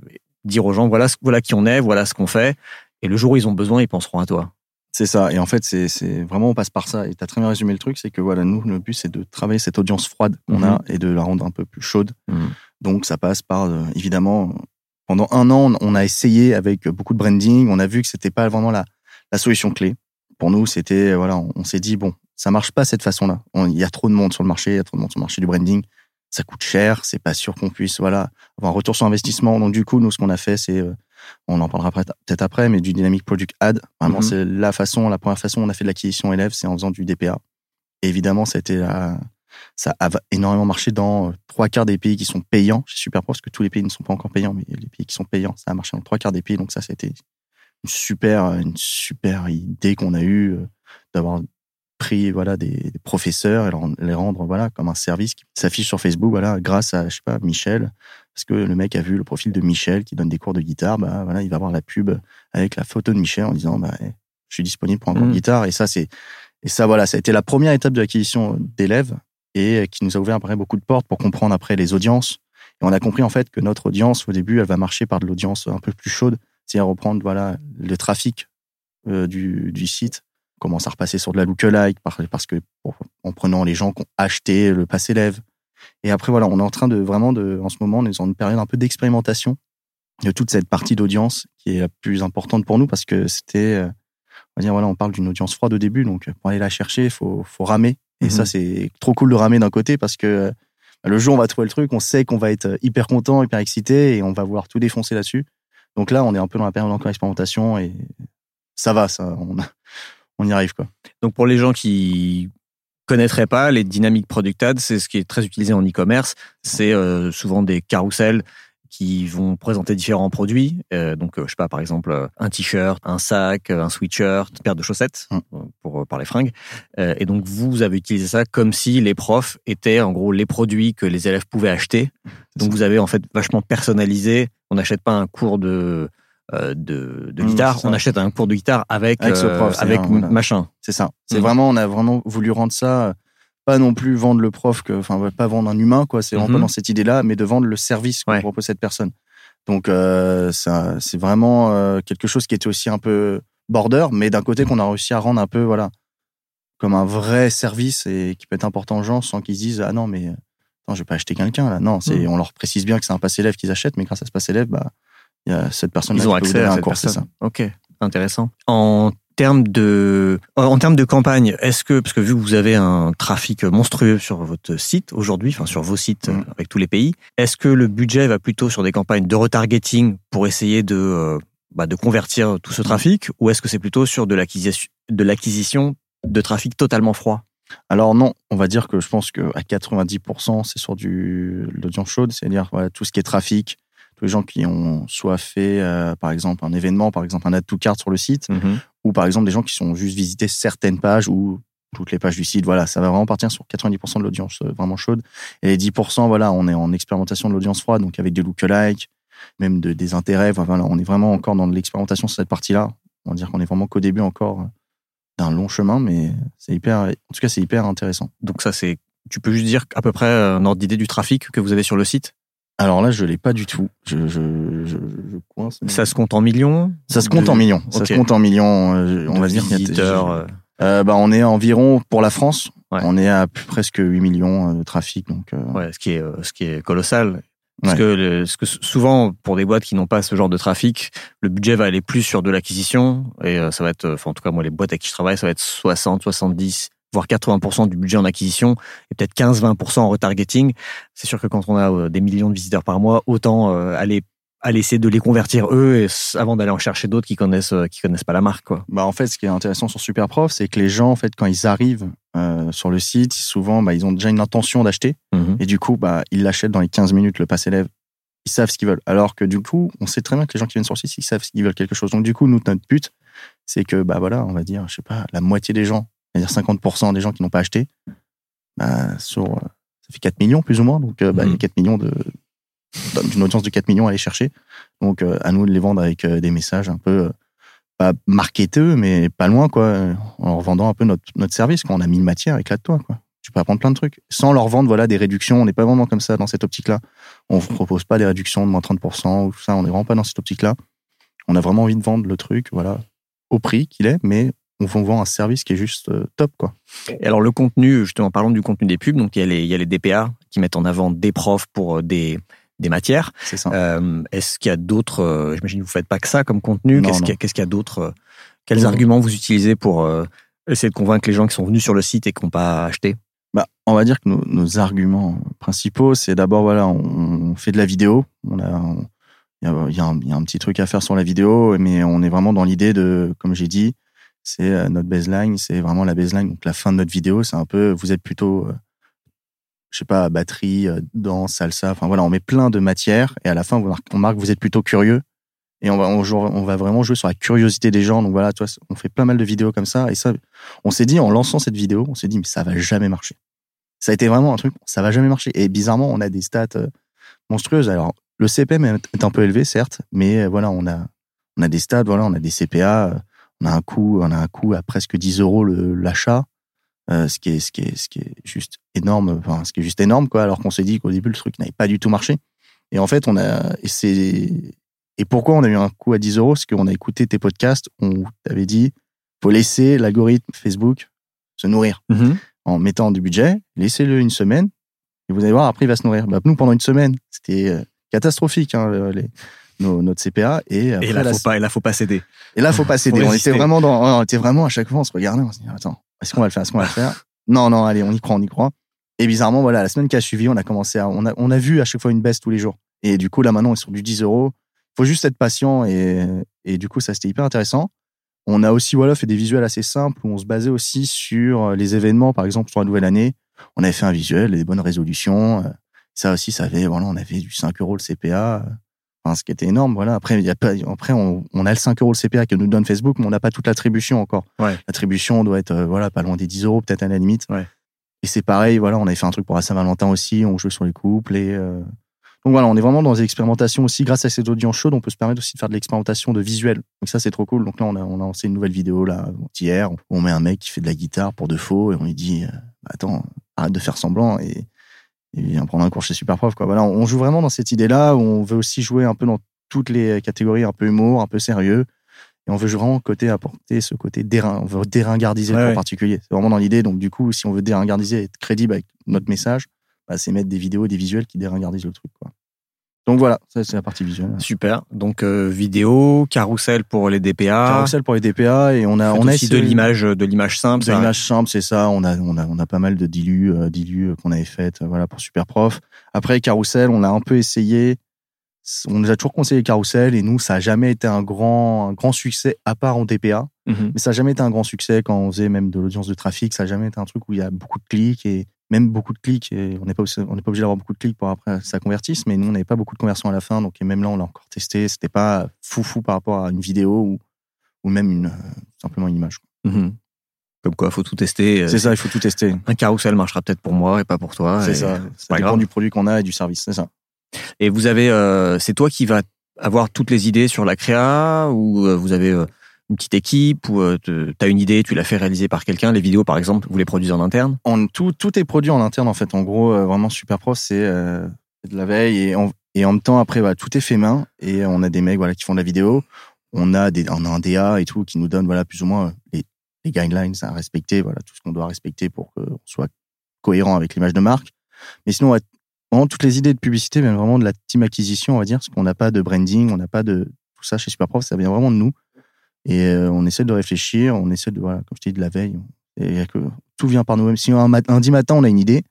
dire aux gens voilà, voilà qui on est, voilà ce qu'on fait. Et le jour où ils ont besoin, ils penseront à toi. C'est ça. Et en fait, c'est vraiment, on passe par ça. Et tu as très bien résumé le truc, c'est que voilà, nous, le but, c'est de travailler cette audience froide qu'on a mhm. et de la rendre un peu plus chaude. Mhm. Donc, ça passe par, euh, évidemment, pendant un an, on a essayé avec beaucoup de branding. On a vu que c'était pas vraiment la, la solution clé. Pour nous, c'était, voilà, on, s'est dit, bon, ça marche pas cette façon-là. Il y a trop de monde sur le marché, il y a trop de monde sur le marché du branding ça coûte cher, c'est pas sûr qu'on puisse voilà avoir un retour sur investissement. Donc du coup, nous ce qu'on a fait, c'est euh, on en parlera peut-être après, mais du dynamic product ad. Vraiment, mhm. c'est la façon, la première façon on a fait de l'acquisition élève, c'est en faisant du DPA. Et évidemment, ça a été ça a énormément marché dans euh, trois quarts des pays qui sont payants. Je suis super proche parce que tous les pays ne sont pas encore payants, mais les pays qui sont payants, ça a marché dans trois quarts des pays. Donc ça, c'était une super, une super idée qu'on a eue euh, d'avoir pris voilà des, professeurs et les rendre voilà comme un service qui s'affiche sur Facebook voilà grâce à je sais pas Michel parce que le mec a vu le profil de Michel qui donne des cours de guitare bah voilà il va voir la pub avec la photo de Michel en disant bah je suis disponible pour un cours de mmh. guitare et ça c'est et ça voilà ça a été la première étape de l'acquisition d'élèves et qui nous a ouvert après beaucoup de portes pour comprendre après les audiences et on a compris en fait que notre audience au début elle va marcher par de l'audience un peu plus chaude c'est-à-dire reprendre voilà le trafic euh, du, du site commence à repasser sur de la lookalike parce que en prenant les gens qui ont acheté le pass élève. Et après, voilà, on est en train de vraiment de, en ce moment, on est dans une période un peu d'expérimentation de toute cette partie d'audience qui est la plus importante pour nous parce que c'était, euh, on va dire, voilà, on parle d'une audience froide au début, donc pour aller la chercher, il faut, faut ramer. Et ça, mhm. c'est trop cool de ramer d'un côté parce que bah, le jour où on va trouver le truc, on sait qu'on va être hyper content, hyper excité et on va vouloir tout défoncer là-dessus. Donc là, on est un peu dans la période encore d'expérimentation et ça va, ça. On on y arrive quoi. Donc pour les gens qui connaîtraient pas les dynamiques product ads, c'est ce qui est très utilisé en e-commerce. C'est euh, souvent des carousels qui vont présenter différents produits. Euh, donc, euh, je sais pas, par exemple, un t-shirt, un sac, un sweatshirt, une paire de chaussettes mmh. pour parler fringues. et donc, vous avez utilisé ça comme si les profs étaient en gros les produits que les élèves pouvaient acheter. Donc, vous avez en fait vachement personnalisé. On n'achète pas un cours de de, de mmh, guitare, on achète un cours de guitare avec avec, euh, machin. C'est ça. C'est mmh. vraiment on a vraiment voulu rendre ça euh, pas non plus vendre le prof que enfin pas vendre un humain quoi, c'est vraiment pas mmh. dans cette idée-là mais de vendre le service que propose cette personne. Donc c'est vraiment quelque chose qui était aussi un peu border mais d'un côté qu'on a réussi à rendre un peu voilà comme un vrai service et qui peut être important aux gens sans qu'ils se disent ah non mais non, je vais pas acheter quelqu'un là. Non, c'est on leur précise bien que c'est un pass élève qu'ils achètent mais grâce à ce pass élève bah il y a cette personne Ils ont accès à cette personne. Ok, intéressant. En termes de en termes de campagne, est-ce que parce que vu que vous avez un trafic monstrueux sur votre site aujourd'hui, enfin sur vos sites mm. avec tous les pays, est-ce que le budget va plutôt sur des campagnes de retargeting pour essayer de euh, bah, de convertir tout ce trafic, ou est-ce que c'est plutôt sur de l'acquisition de l'acquisition de trafic totalement froid? Alors non, on va dire que je pense que à 90% c'est sur du l'audience chaude, c'est-à-dire tout ce qui est trafic, les gens qui ont soit fait, euh, par exemple, un événement, par exemple, un add to cart sur le site, mhm. ou par exemple des gens qui sont juste visités certaines pages ou toutes les pages du site. Voilà, ça va vraiment partir sur 90% de l'audience euh, vraiment chaude. Et les 10%, voilà, on est en expérimentation de l'audience froide, donc avec des lookalikes, même de, des intérêts. Voilà, on est vraiment encore dans l'expérimentation sur cette partie-là. On va dire qu'on est vraiment qu'au début encore euh, d'un long chemin, mais c'est hyper, en tout cas, c'est hyper intéressant. Donc ça, c'est, tu peux juste dire à peu près un ordre d'idée du trafic que vous avez sur le site? Alors là, je l'ai pas du tout. Je, je, je, coince. Ça se compte en millions Ça se compte en millions. Ça se compte en millions. Euh, on va dire. Visiteurs. Euh. euh, bah, on est environ pour la France On est à presque 8 millions de trafic. Donc, ouais, ce qui est, ce qui est colossal. Parce que, ce que souvent, pour des boîtes qui n'ont pas ce genre de trafic, le budget va aller plus sur de l'acquisition. Et ça va être, enfin, en tout cas, moi, les boîtes avec qui je travaille, ça va être 60, 70, voire 80% du budget en acquisition et peut-être 15-20% en retargeting. C'est sûr que quand on a des millions de visiteurs par mois, autant aller à essayer de les convertir eux et, avant d'aller en chercher d'autres qui connaissent qui connaissent pas la marque quoi. Bah en fait ce qui est intéressant sur Superprof c'est que les gens en fait quand ils arrivent euh, sur le site souvent bah, ils ont déjà une intention d'acheter mhm. et du coup bah ils l'achètent dans les 15 minutes le pass élève ils savent ce qu'ils veulent alors que du coup on sait très bien que les gens qui viennent sur le site ils savent qu'ils veulent quelque chose donc du coup nous notre but c'est que bah voilà on va dire je sais pas la moitié des gens c'est-à-dire 50% des gens qui n'ont pas acheté bah, sur euh, ça fait 4 millions plus ou moins donc euh, bah, il y a 4 mhm. millions de d'une audience de 4 millions à aller chercher. Donc, euh, à nous de les vendre avec euh, des messages un peu, euh, pas marketeux, mais pas loin, quoi, en leur vendant un peu notre, notre service. Quand on a mis une matière, éclate-toi, quoi. Tu peux apprendre plein de trucs. Sans leur vendre, voilà, des réductions. On n'est pas vraiment comme ça dans cette optique-là. On ne propose pas des réductions de moins 30% ou tout ça. On n'est vraiment pas dans cette optique-là. On a vraiment envie de vendre le truc, voilà, au prix qu'il est, mais on vend un service qui est juste top, quoi. Et alors, le contenu, justement, parlons du contenu des pubs. Donc, il y a les, il y a les DPA qui mettent en avant des profs pour des, des matières. C'est ça. Euh, est-ce qu'il y a d'autres euh, J'imagine que vous faites pas que ça comme contenu. Qu'est-ce qu'il y, a d'autres euh, Quels arguments vous utilisez pour essayer de convaincre les gens qui sont venus sur le site et qui n'ont pas acheté? Bah, on va dire que nos, arguments principaux, c'est d'abord voilà, on, fait de la vidéo. On a, il y, a, un petit truc à faire sur la vidéo, mais on est vraiment dans l'idée de, comme j'ai dit, c'est notre baseline, c'est vraiment la baseline. Donc la fin de notre vidéo, c'est un peu, vous êtes plutôt je sais pas, batterie, euh, danse, salsa. Enfin voilà, on met plein de matières et à la fin, on marque que vous êtes plutôt curieux et on va, on, va vraiment jouer sur la curiosité des gens. Donc voilà, toi, on fait pas mal de vidéos comme ça et ça, on s'est dit en lançant cette vidéo, on s'est dit mais ça va jamais marcher. Ça a été vraiment un truc, ça va jamais marcher. Et bizarrement, on a des stats euh, monstrueuses. Alors le CPM est un peu élevé certes, mais euh, voilà, on a on a des stats, voilà, on a des CPA, on a un coût, on a un coût à presque 10 euros l'achat. Euh, ce qui est ce qui est ce qui est juste énorme enfin ce qui est juste énorme quoi alors qu'on s'est dit qu'au début le truc n'avait pas du tout marché et en fait on a et c'est et pourquoi on a eu un coût à 10 euros? C'est qu'on a écouté tes podcasts on t'avait dit faut laisser l'algorithme Facebook se nourrir mm-hmm. en mettant du budget laissez-le une semaine et vous allez voir après il va se nourrir bah, nous pendant une semaine c'était euh, catastrophique hein, les, notre CPA et, et là, et là faut pas céder et là faut pas céder on était vraiment dans on était vraiment à chaque fois on se regardait on se dit attends est-ce qu'on va le faire Est-ce qu'on va le faire? Non, non, allez, on y croit, on y croit. Et bizarrement, voilà, la semaine qui a suivi, on a commencé à, on a, on a vu à chaque fois une baisse tous les jours. Et du coup, là, maintenant, on est sur du 10 euros. Il faut juste être patient et, et du coup, ça, c'était hyper intéressant. On a aussi, voilà, fait des visuels assez simples où on se basait aussi sur les événements, par exemple, sur la nouvelle année. On avait fait un visuel, des bonnes résolutions. Ça aussi, ça avait, voilà, on avait du 5 euros le CPA. Ce qui était énorme, voilà. Après, il y a pas, après, on, on, a le 5 euros le CPA que nous donne Facebook, mais on n'a pas toute l'attribution encore. Ouais. L'attribution doit être, euh, voilà, pas loin des 10 euros, peut-être à la limite. Ouais. Et c'est pareil, voilà, on avait fait un truc pour la Saint-Valentin aussi, on jouait sur les couples et, euh... donc voilà, on est vraiment dans des expérimentations aussi. Grâce à ces audiences chaudes, on peut se permettre aussi de faire de l'expérimentation de visuel. Donc ça, c'est trop cool. Donc là, on a, on a lancé une nouvelle vidéo, là, hier, où on met un mec qui fait de la guitare pour de faux et on lui dit, euh, attends, arrête de faire semblant et, et vient prendre un cours chez Superprof, quoi. Voilà, on joue vraiment dans cette idée-là où on veut aussi jouer un peu dans toutes les catégories un peu humour, un peu sérieux. Et on veut vraiment côté apporter ce côté dérin, on veut déringardiser en particulier. C'est vraiment dans l'idée. Donc du coup, si on veut déringardiser et être crédible avec notre message, bah, c'est mettre des vidéos, des visuels qui déringardisent le truc. Quoi. Donc voilà, ça c'est la partie visuelle. Super. Donc euh, vidéo, carrousel pour les DPA. Carrousel pour les DPA et on a on a aussi de l'image de l'image simple. De l'image simple, c'est ça. On a on a on a pas mal de dilus euh, dilus qu'on avait fait voilà pour Superprof. Après carrousel, on a un peu essayé on nous a toujours conseillé Carousel et nous, ça n'a jamais été un grand, un grand succès à part en TPA. Mhm. Mais ça n'a jamais été un grand succès quand on faisait même de l'audience de trafic. Ça n'a jamais été un truc où il y a beaucoup de clics et même beaucoup de clics. Et on n'est pas, on n'est pas obligé d'avoir beaucoup de clics pour après ça convertisse. Mais nous, on n'avait pas beaucoup de conversions à la fin. Donc, et même là, on l'a encore testé. C'était pas fou fou par rapport à une vidéo ou, ou même une, simplement une image. Mhm. Comme quoi, faut tout tester. Euh, c'est ça, il faut tout tester. Un carousel marchera peut-être pour moi et pas pour toi. C'est ça. Ça dépend du produit qu'on a et du service. C'est ça. Et vous avez, euh, c'est toi qui vas avoir toutes les idées sur la créa ou euh, vous avez euh, une petite équipe ou tu as une idée, tu l'as fait réaliser par quelqu'un. Les vidéos, par exemple, vous les produisez en interne? Tout, tout est produit en interne, en fait. En gros, vraiment, Super Pro, c'est de la veille et en, même temps, après, voilà, tout est fait main et on a des mecs voilà, qui font de la vidéo. On a, des, on a un DA et tout qui nous donne voilà, plus ou moins les, les guidelines à respecter, voilà, tout ce qu'on doit respecter pour qu'on soit cohérent avec l'image de marque. Mais sinon, vraiment, toutes les idées de publicité viennent vraiment de la team acquisition, on va dire, parce qu'on n'a pas de branding, on n'a pas de tout ça chez Superprof, ça vient vraiment de nous. Et euh, on essaie de réfléchir, on essaie de, voilà, comme je t'ai dit, de la veille. Et que tout vient par nous-mêmes. Si un lundi matin, on a une idée,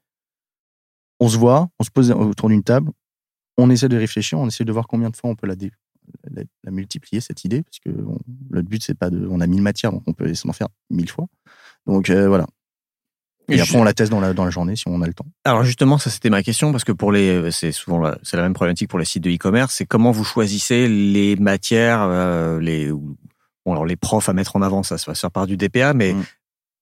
on se voit, on se pose autour d'une table, on essaie de réfléchir, on essaie de voir combien de fois on peut la, la, multiplier, cette idée, parce que le but, c'est pas de. On a mille matières, donc on peut essayer d'en faire mille fois. Donc euh, voilà. Et, après, on la teste dans la, dans la journée si on a le temps. Alors justement, ça c'était ma question parce que pour les, c'est souvent c'est la même problématique pour les sites de e-commerce. C'est comment vous choisissez les matières, euh, les bon alors les profs à mettre en avant, ça se passe par du DPA, mais mm.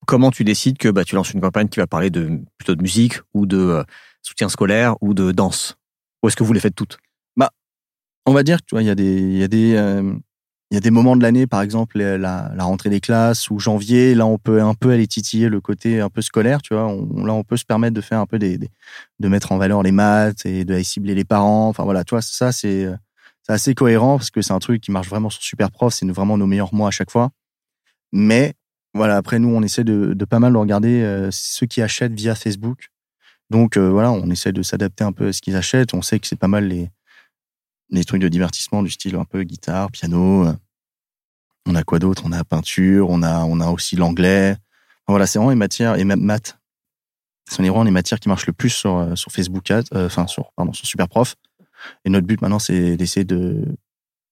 comment tu décides que bah tu lances une campagne qui va parler de plutôt de musique ou de euh, soutien scolaire ou de danse? Ou est-ce que vous les faites toutes? Bah, on va dire, tu vois, il y a des, y a des, euh, il y a des moments de l'année, par exemple la, la, rentrée des classes ou janvier, là on peut un peu aller titiller le côté un peu scolaire, tu vois. On, là on peut se permettre de faire un peu des, de mettre en valeur les maths et de cibler les parents. Enfin voilà, toi ça c'est c'est assez cohérent parce que c'est un truc qui marche vraiment sur Super Prof, c'est vraiment nos meilleurs mois à chaque fois. Mais voilà, après nous on essaie de, pas mal regarder euh, ceux qui achètent via Facebook. Donc euh, voilà, on essaie de s'adapter un peu à ce qu'ils achètent. On sait que c'est pas mal les les trucs de divertissement du style un peu guitare, piano. On a quoi d'autre? On a peinture, on a, on a aussi l'anglais. Voilà, c'est vraiment les matières, et même maths. Ce sont vraiment les matières qui marchent le plus sur, euh, sur Facebook euh, enfin, sur, pardon, sur Superprof. Et notre but maintenant, c'est d'essayer de,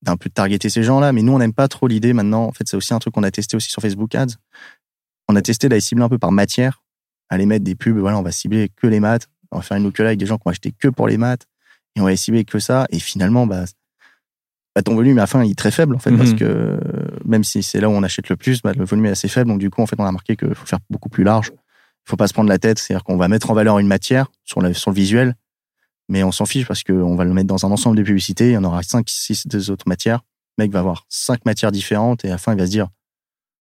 d'un peu de targeter ces gens-là. Mais nous, on n'aime pas trop l'idée maintenant. En fait, c'est aussi un truc qu'on a testé aussi sur Facebook Ads. On a testé d'aller cibler un peu par matière, aller mettre des pubs. Voilà, on va cibler que les maths. On va faire une lookalike avec des gens qui vont acheter que pour les maths et on va estimer que ça. Et finalement, bah, bah, ton volume à la fin il est très faible en fait parce mhm. que même si c'est là où on achète le plus, bah, le volume est assez faible. Donc du coup, en fait, on a remarqué qu'il faut faire beaucoup plus large. Il faut pas se prendre la tête, c'est-à-dire qu'on va mettre en valeur une matière sur, le sur le visuel, mais on s'en fiche parce qu'on va le mettre dans un ensemble de publicités. Il y en aura 5, 6 deux autres matières. Le mec va avoir cinq matières différentes et à la fin, il va se dire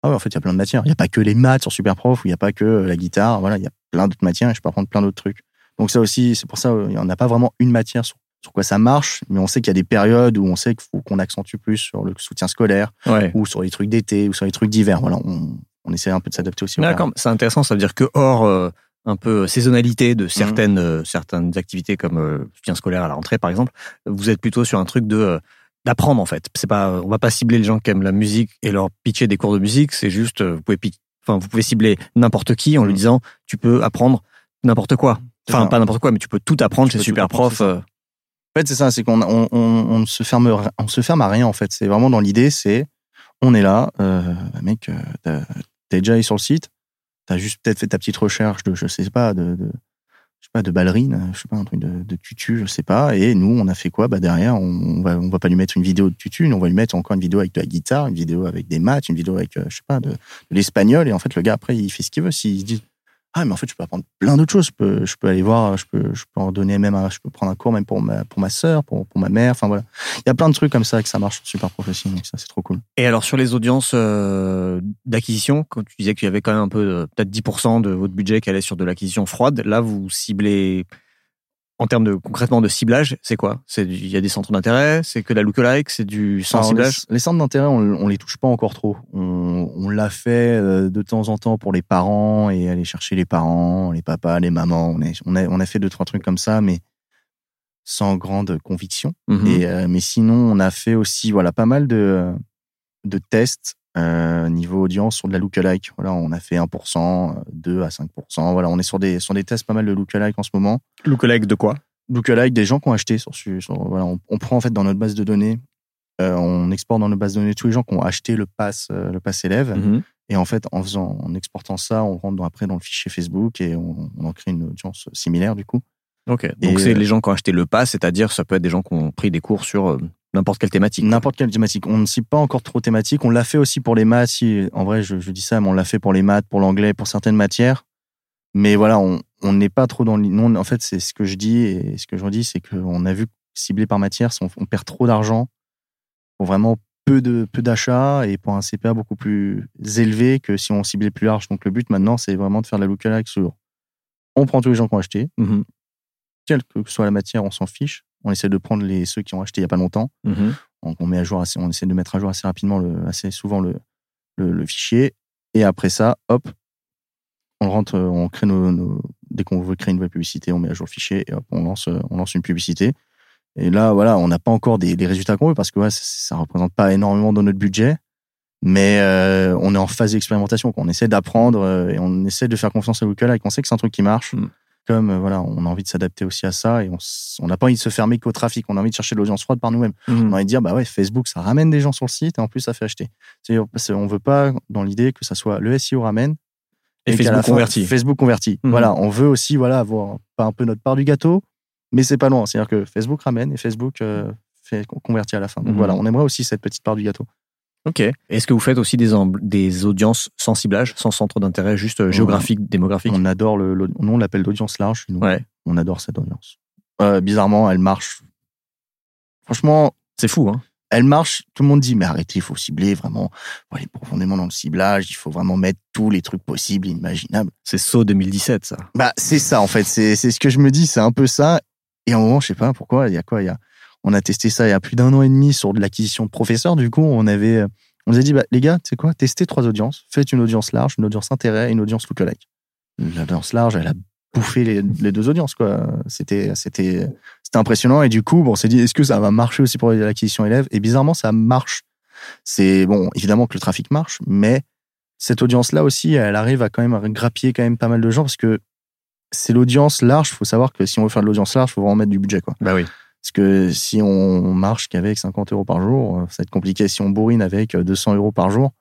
Ah ouais, en fait, il y a plein de matières. Il n'y a pas que les maths sur Superprof ou il n'y a pas que la guitare. Voilà, il y a plein d'autres matières et je peux apprendre plein d'autres trucs. Donc ça aussi, c'est pour ça, il n'y en a pas vraiment une matière sur sur quoi ça marche, mais on sait qu'il y a des périodes où on sait qu'il faut qu'on accentue plus sur le soutien scolaire ou sur les trucs d'été ou sur les trucs d'hiver. Voilà, on, on, essaie un peu de s'adapter aussi. D'accord, c'est intéressant. Ça veut dire que hors euh, un peu saisonnalité de certaines euh, certaines activités comme euh, soutien scolaire à la rentrée, par exemple, vous êtes plutôt sur un truc de d'apprendre en fait. C'est pas, on va pas cibler les gens qui aiment la musique et leur pitcher des cours de musique. C'est juste, vous pouvez, enfin, vous pouvez cibler n'importe qui en lui disant, tu peux apprendre n'importe quoi. Enfin, pas n'importe quoi, mais tu peux tout apprendre chez Super Prof. En fait, c'est ça, c'est qu'on on, on, on, se ferme, on se ferme à rien. En fait, c'est vraiment dans l'idée, c'est on est là, euh, mec, euh, t'es déjà allé sur le site, t'as juste peut-être fait ta petite recherche de, je sais pas, de, je sais pas, de ballerine, je sais pas, un truc de, de, tutu, je sais pas. Et nous, on a fait quoi? Bah derrière, on, va, on va pas lui mettre une vidéo de tutu, on va lui mettre encore une vidéo avec de la guitare, une vidéo avec des maths, une vidéo avec, euh, je sais pas, de, de l'espagnol. Et en fait, le gars après, il fait ce qu'il veut. S'il se dit, ah mais en fait je peux apprendre plein d'autres choses. Je peux je peux aller voir je peux je peux en donner même je peux prendre un cours même pour ma pour ma sœur pour pour ma mère. Enfin voilà. Il y a plein de trucs comme ça que ça marche super professionnel. Ça c'est trop cool. Et alors sur les audiences euh, d'acquisition quand tu disais qu'il y avait quand même un peu euh, peut-être 10% de votre budget qui allait sur de l'acquisition froide là vous ciblez en termes de concrètement de ciblage, c'est quoi? C'est il y a des centres d'intérêt, c'est que la lookalike, c'est du sans ciblage? Les, centres d'intérêt, on, on les touche pas encore trop. On, on l'a fait euh, de temps en temps pour les parents et aller chercher les parents, les papas, les mamans. On, on, a, on a fait deux trois trucs comme ça, mais sans grande conviction. Et euh, mais sinon, on a fait aussi voilà pas mal de de tests euh, niveau audience sur de la lookalike. Voilà, on a fait 1%, 2 à 5%. Voilà, on est sur des, sur des tests pas mal de lookalike en ce moment. Lookalike de quoi? Lookalike des gens qui ont acheté. Sur, voilà, on, prend en fait dans notre base de données, euh, on exporte dans notre base de données tous les gens qui ont acheté le pass, euh, le pass élève. Mhm. Et en fait, en faisant, en exportant ça, on rentre dans, après dans le fichier Facebook et on, on en crée une audience similaire du coup. Ok. Donc c'est les gens qui ont acheté le pass, c'est-à-dire ça peut être des gens qui ont pris des cours sur N'importe quelle thématique. N'importe quelle thématique. On ne cible pas encore trop thématique. On l'a fait aussi pour les maths. Si, en vrai, je, dis ça, mais on l'a fait pour les maths, pour l'anglais, pour certaines matières. Mais voilà, on n'est pas trop dans le. Non, en fait, c'est ce que je dis et ce que je redis, c'est qu'on a vu cibler par matière, on, on perd trop d'argent pour vraiment peu de peu d'achats et pour un CPA beaucoup plus élevé que si on ciblait plus large. Donc le but maintenant, c'est vraiment de faire de la lookalike sur. On prend tous les gens qui ont acheté, mm-hmm. quelle que soit la matière, on s'en fiche. On essaie de prendre les, ceux qui ont acheté il n'y a pas longtemps. Mhm. On, met à jour assez, on essaie de mettre à jour assez rapidement, le, assez souvent le, le, fichier. Et après ça, hop, on rentre, on crée nos, dès qu'on veut créer une nouvelle publicité, on met à jour le fichier et hop, on lance, on lance une publicité. Et là, voilà, on n'a pas encore des, résultats qu'on veut parce que ouais, ça, ne représente pas énormément dans notre budget, mais euh, on est en phase d'expérimentation. On essaie d'apprendre euh, et on essaie de faire confiance à Google et on sait que c'est un truc qui marche. Mm. Comme euh, voilà, on a envie de s'adapter aussi à ça et on n'a pas envie de se fermer qu'au trafic. On a envie de chercher de l'audience froide par nous-mêmes. Mm. On a envie de dire bah ouais, Facebook, ça ramène des gens sur le site et en plus ça fait acheter. On veut pas dans l'idée que ça soit le SEO ramène et, Facebook converti. Facebook converti. Mm. Voilà, on veut aussi voilà avoir pas un peu notre part du gâteau, mais c'est pas loin. C'est-à-dire que Facebook ramène et Facebook euh, fait convertir à la fin. Donc mhm. voilà, on aimerait aussi cette petite part du gâteau. Ok. Est-ce que vous faites aussi des, des audiences sans ciblage, sans centre d'intérêt, juste euh, géographique, démographique? On adore le, le on l'appelle l'audience large. Ouais. On adore cette audience. Euh, bizarrement, elle marche. Franchement, c'est fou, hein elle marche, tout le monde dit, mais arrêtez, il faut cibler vraiment, faut aller profondément dans le ciblage, il faut vraiment mettre tous les trucs possibles, imaginables. C'est saut 2017, ça. Bah, c'est ça, en fait. C'est, c'est ce que je me dis, c'est un peu ça. Et à un moment, je sais pas pourquoi, il y a quoi, il y a, on a testé ça il y a plus d'un an et demi sur de l'acquisition de professeurs. Du coup, on avait, on nous a dit, bah, les gars, tu sais quoi, testez trois audiences. Faites une audience large, une audience intérêt et une audience lookalike. L'audience large, elle a bouffé les, deux audiences, quoi. C'était, c'était, c'était impressionnant. Et du coup, bon, on s'est dit, est-ce que ça va marcher aussi pour l'acquisition élève? Et bizarrement, ça marche. C'est bon, évidemment que le trafic marche, mais cette audience-là aussi, elle arrive à quand même grappiller quand même pas mal de gens parce que c'est l'audience large. Il faut savoir que si on veut faire de l'audience large, faut vraiment mettre du budget, quoi. Bah oui. Parce que si on marche qu'avec 50 euros par jour, ça va être compliqué. Si on bourrine avec 200 euros par jour,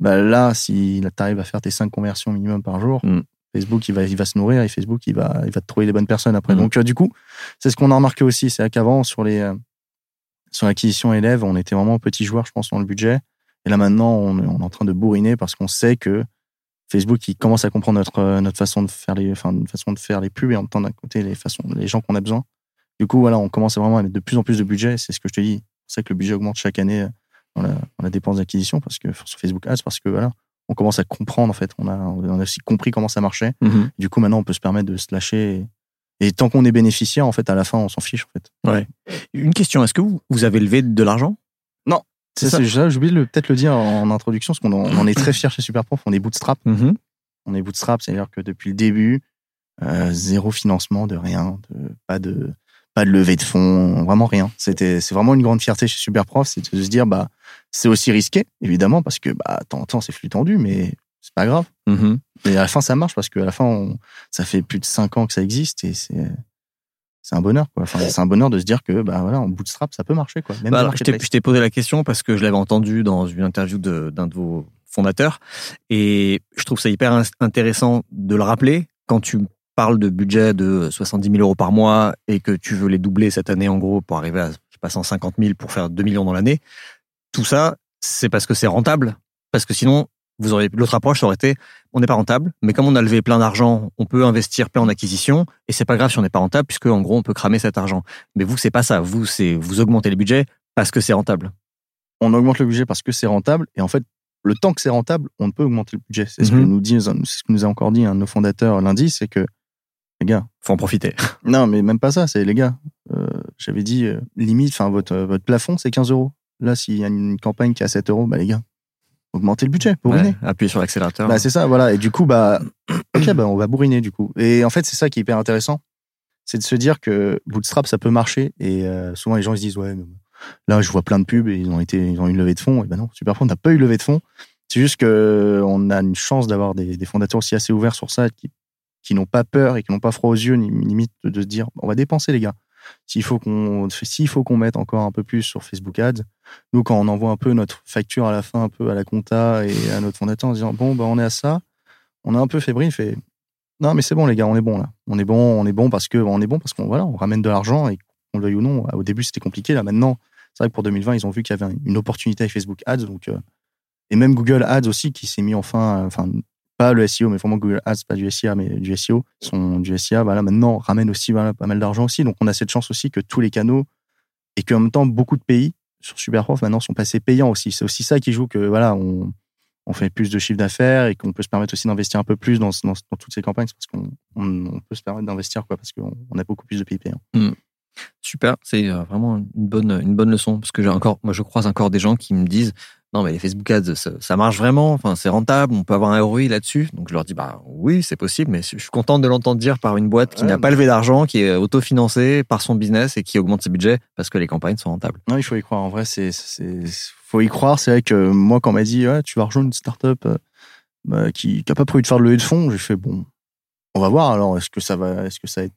bah là, si tu arrives à faire tes 5 conversions minimum par jour, mm. Facebook, il va, il va se nourrir et Facebook, il va, il va te trouver les bonnes personnes après. Mm. Donc, euh, du coup, c'est ce qu'on a remarqué aussi. C'est qu'avant, sur les, euh, sur l'acquisition élève, on était vraiment petit joueur, je pense, dans le budget. Et là, maintenant, on, on est en train de bourriner parce qu'on sait que Facebook, il commence à comprendre notre, euh, notre façon de faire les, enfin, façon de faire les pubs et en même temps d'un côté les façons, les gens qu'on a besoin. Du coup, voilà, on commence vraiment à mettre de plus en plus de budget. C'est ce que je te dis. C'est que le budget augmente chaque année dans la, dans la dépense d'acquisition parce que sur Facebook Ads, parce que voilà, on commence à comprendre en fait. On a, on a aussi compris comment ça marchait. Mhm. Du coup, maintenant, on peut se permettre de se lâcher. Et, tant qu'on est bénéficiaire, en fait, à la fin, on s'en fiche en fait. Ouais. Une question est-ce que vous, vous avez levé de l'argent? Non. C'est ça. J'ai oublié de peut-être le dire en introduction, parce qu'on en, est très fiers chez Superprof. On est bootstrap. Mhm. On est bootstrap, c'est-à-dire que depuis le début, euh, zéro financement de rien, de, pas de pas de levée de fonds, vraiment rien. C'était, c'est vraiment une grande fierté chez Superprof, c'est de se dire, bah, c'est aussi risqué, évidemment, parce que, bah, de temps en temps, c'est flux tendu, mais c'est pas grave. Mm-hmm. Et à la fin, ça marche parce qu'à la fin, ça fait plus de cinq ans que ça existe et c'est, c'est un bonheur, quoi. Enfin, c'est un bonheur de se dire que, bah, voilà, en bootstrap, ça peut marcher, quoi. Même bah, je t'ai posé la question parce que je l'avais entendu dans une interview d'un de, vos fondateurs et je trouve ça hyper intéressant de le rappeler quand tu parle de budget de 70 000 euros par mois et que tu veux les doubler cette année en gros pour arriver à je sais pas, 150 000 pour faire 2 millions dans l'année, tout ça, c'est parce que c'est rentable. Parce que sinon, vous auriez l'autre approche ça aurait été on n'est pas rentable, mais comme on a levé plein d'argent, on peut investir plein en acquisition et c'est pas grave si on n'est pas rentable puisque en gros on peut cramer cet argent. Mais vous c'est pas ça, vous c'est vous augmentez les budgets parce que c'est rentable. On augmente le budget parce que c'est rentable et en fait le temps que c'est rentable, on ne peut augmenter le budget. C'est ce que mhm. nous dit, ce que nous a encore dit un de nos fondateurs lundi, c'est que les gars. Faut en profiter. Non, mais même pas ça, c'est les gars. Euh, j'avais dit, euh, limite, enfin, votre, votre plafond, c'est 15 euros. Là, s'il y a une campagne qui est à 7 euros, bah, les gars, augmentez le budget, bourriner. appuyer sur l'accélérateur. Bah, c'est ça, voilà. Et du coup, bah, ok, bah, on va bourriner, du coup. Et en fait, c'est ça qui est hyper intéressant. C'est de se dire que Bootstrap, ça peut marcher. Et euh, souvent, les gens, ils se disent, ouais, là, je vois plein de pubs et ils ont été, ils ont eu une levée de fonds. Et ben non, Superfond n'a pas eu levée de fonds. C'est juste que on a une chance d'avoir des, des fondateurs aussi assez ouverts sur ça, qui qui n'ont pas peur et qui n'ont pas froid aux yeux, limite de se dire on va dépenser les gars. S'il faut qu'on s'il mette encore un peu plus sur Facebook Ads, nous quand on envoie un peu notre facture à la fin un peu à la compta et à notre fondateur en disant bon bah on est à ça, on est un peu fébrile, il fait non mais c'est bon les gars, on est bon là. On est bon, on est bon parce que bon parce qu'on voilà, on ramène de l'argent et qu'on le veuille ou non. Au début c'était compliqué là maintenant, c'est vrai que pour 2020, ils ont vu qu'il y avait une opportunité avec Facebook Ads donc euh, et même Google Ads aussi qui s'est mis enfin enfin le SEO, mais vraiment Google Ads, pas du SEA, mais du SEO, son, du SEA, voilà, maintenant ramène aussi pas mal d'argent aussi. Donc on a cette chance aussi que tous les canaux et qu'en même temps beaucoup de pays sur Superprof maintenant sont passés payants aussi. C'est aussi ça qui joue que voilà, on, on fait plus de chiffre d'affaires et qu'on peut se permettre aussi d'investir un peu plus dans, dans, toutes ces campagnes parce qu'on on, peut se permettre d'investir quoi parce qu'on a beaucoup plus de pays payants. Hmm. Super, c'est euh, vraiment une bonne une bonne leçon parce que j'ai encore moi je croise encore des gens qui me disent non mais les Facebook Ads, ça, marche vraiment, enfin c'est rentable, on peut avoir un ROI là-dessus. Donc je leur dis bah oui c'est possible, mais je suis content de l'entendre dire par une boîte qui n'a pas levé d'argent, qui est autofinancée par son business et qui augmente ses budgets parce que les campagnes sont rentables. Non, il faut y croire. En vrai, c'est faut y croire. C'est vrai que moi quand on m'a dit tu vas rejoindre une startup euh, bah, qui n'a pas prévu de faire de levée de fonds, j'ai fait bon, on va voir alors est-ce que ça va, est-ce que ça va être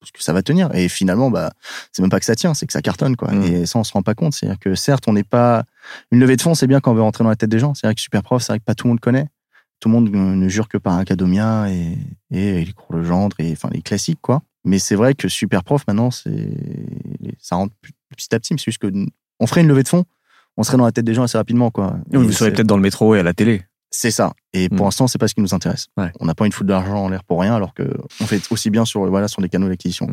parce que ça va tenir. Et finalement, bah, c'est même pas que ça tient, c'est que ça cartonne, quoi. Mmh. Et ça, on se rend pas compte. C'est-à-dire que certes, on n'est pas une levée de fonds, c'est bien quand on veut rentrer dans la tête des gens. C'est vrai que Superprof, c'est vrai que pas tout le monde connaît. Tout le monde ne jure que par un cadomia et, et les cours de gendre et enfin les classiques, quoi. Mais c'est vrai que Superprof, maintenant, c'est ça rentre petit à petit. Mais c'est juste que on ferait une levée de fonds, on serait dans la tête des gens assez rapidement, quoi. vous serez peut-être dans le métro et à la télé. C'est ça. Et pour hmm. l'instant, c'est pas ce qui nous intéresse. On n'a pas une foule d'argent en l'air pour rien, alors que on fait aussi bien sur voilà sur des canaux d'acquisition.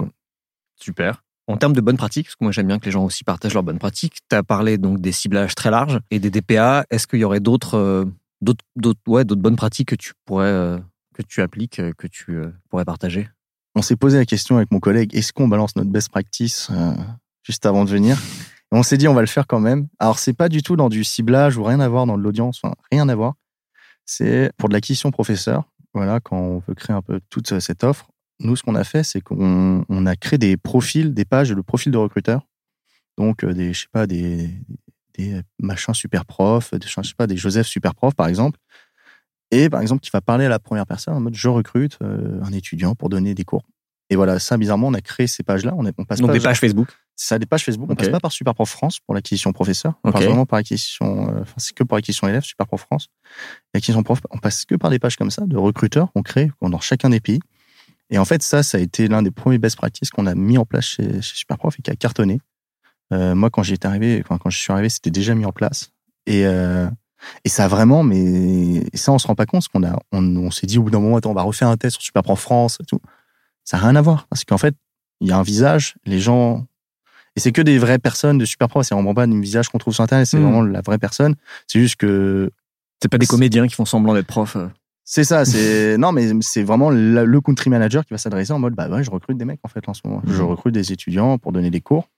Super. En termes de bonnes pratiques, parce que moi j'aime bien que les gens aussi partagent leurs bonnes pratiques. Tu as parlé donc des ciblages très larges et des DPA. Est-ce qu'il y aurait d'autres euh, d'autres d'autres ouais d'autres bonnes pratiques que tu pourrais euh, que tu appliques euh, que tu pourrais partager? On s'est posé la question avec mon collègue. Est-ce qu'on balance notre best practice juste avant de venir? On s'est dit on va le faire quand même. Alors c'est pas du tout dans du ciblage ou rien à voir dans l'audience, enfin, rien à voir c'est pour de l'acquisition professeur. Voilà, quand on veut créer un peu toute cette offre, nous, ce qu'on a fait, c'est qu'on a créé des profils, des pages, le profil de recruteur. Donc, euh, des, je sais pas, des, des machins super profs, des, je sais pas, des Joseph super profs, par exemple. Et par exemple, qui va parler à la première personne en mode je recrute euh, un étudiant pour donner des cours. Et voilà, ça, bizarrement, on a créé ces pages-là. On, on passe Donc des pages Facebook Ça, des pages Facebook. On passe pas par Superprof France pour l'acquisition professeur. On passe vraiment par acquisition, euh, enfin, c'est que pour l'acquisition élève, Superprof France. L'acquisition prof, on passe que par des pages comme ça, de recruteurs qu'on crée dans chacun des pays. Et en fait, ça, ça a été l'un des premiers best practices qu'on a mis en place chez, chez Superprof et qui a cartonné. Euh, moi, quand j'étais arrivé, quand, quand je suis arrivé, c'était déjà mis en place. Et, euh, et ça a vraiment, mais ça, on se rend pas compte, parce qu'on a, on, on s'est dit au bout d'un moment, attends, on va refaire un test sur Superprof France et tout. Ça n'a rien à voir. Parce qu'en fait, il y a un visage, les gens. Et c'est que des vraies personnes de super prof. C'est vraiment pas un visage qu'on trouve sur Internet, c'est hmm. vraiment la vraie personne. C'est juste que. C'est pas des comédiens qui font semblant d'être profs. Euh. C'est ça, c'est non mais c'est vraiment le country manager qui va s'adresser en mode bah ouais, je recrute des mecs en fait en ce moment. Je hmm. recrute des étudiants pour donner des cours.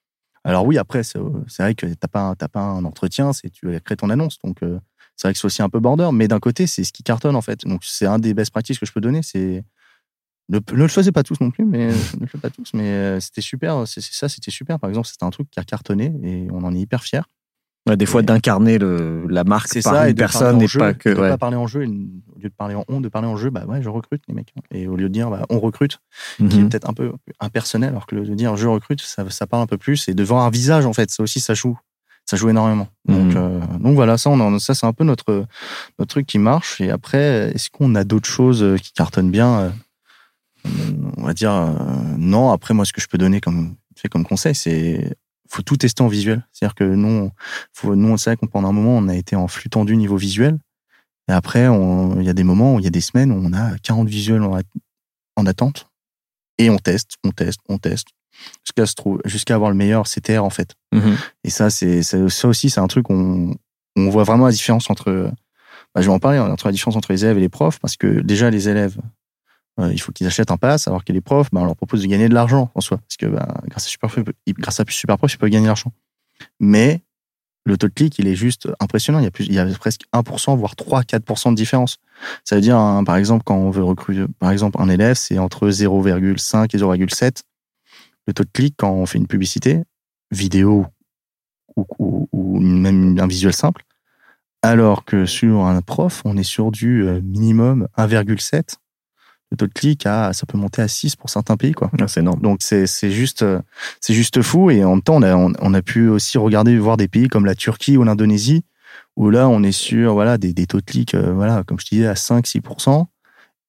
Alors oui, après c'est vrai que t'as pas t'as pas un entretien, c'est tu crées ton annonce donc euh, c'est vrai que c'est aussi un peu border, mais d'un côté c'est ce qui cartonne en fait. Donc c'est un des best practices que je peux donner, c'est ne, le faisais pas tous non plus, mais ne le fais pas tous. Mais euh, c'était super. C'est ça, c'était super. Par exemple, c'était un truc qui a cartonné et on en est hyper fier. des fois, d'incarner la marque par ça, une personne et pas que. De pas parler en jeu, au lieu de parler en on, de parler en jeu, bah ouais, je recrute les mecs. Et au lieu de dire bah, on recrute, qui est mhm. peut-être un peu impersonnel, alors que de dire je recrute, ça, ça parle un peu plus. Et devant un visage, en fait, ça aussi, ça joue. Ça joue énormément. Donc, mhm. euh, donc voilà, ça, on ça c'est un peu notre, notre truc qui marche. Et après, est-ce qu'on a d'autres choses qui cartonnent bien on va dire euh, non. Après, moi, ce que je peux donner comme fait comme conseil, c'est faut tout tester en visuel. C'est-à-dire que nous, faut, nous, on sait qu'on pendant un moment, on a été en flux tendu niveau visuel. Et après, il y a des moments où il y a des semaines où on a 40 visuels en, attente. Et on teste, on teste, on teste. Jusqu'à jusqu'à avoir le meilleur CTR, en fait. Mm-hmm. Et ça, c'est, ça aussi, c'est un truc on, on voit vraiment la différence entre, bah, je vais en parler, entre la différence entre les élèves et les profs, parce que déjà, les élèves, euh, il faut qu'ils achètent un pass, alors que les profs, ben, on leur propose de gagner de l'argent en soi, parce que ben, grâce à Superprof, grâce à ils peuvent gagner de l'argent. Mais le taux de clic, il est juste impressionnant. Il y a, plus, presque 1%, voire 3-4% de différence. Ça veut dire, par exemple, quand on veut recruter, par exemple, un élève, c'est entre 0,5 et 0,7. Le taux de clic, quand on fait une publicité, vidéo ou, ou même un visuel simple, alors que sur un prof, on est sur du euh, minimum 1,7 le taux de clic à, ça peut monter à 6 pour certains pays, quoi. c'est énorme. Donc, c'est, c'est juste, c'est juste fou. Et en même temps, on a, on, a pu aussi regarder, voir des pays comme la Turquie ou l'Indonésie, où là, on est sur, voilà, des, des taux de clic, euh, voilà, comme je disais, à 5, 6%.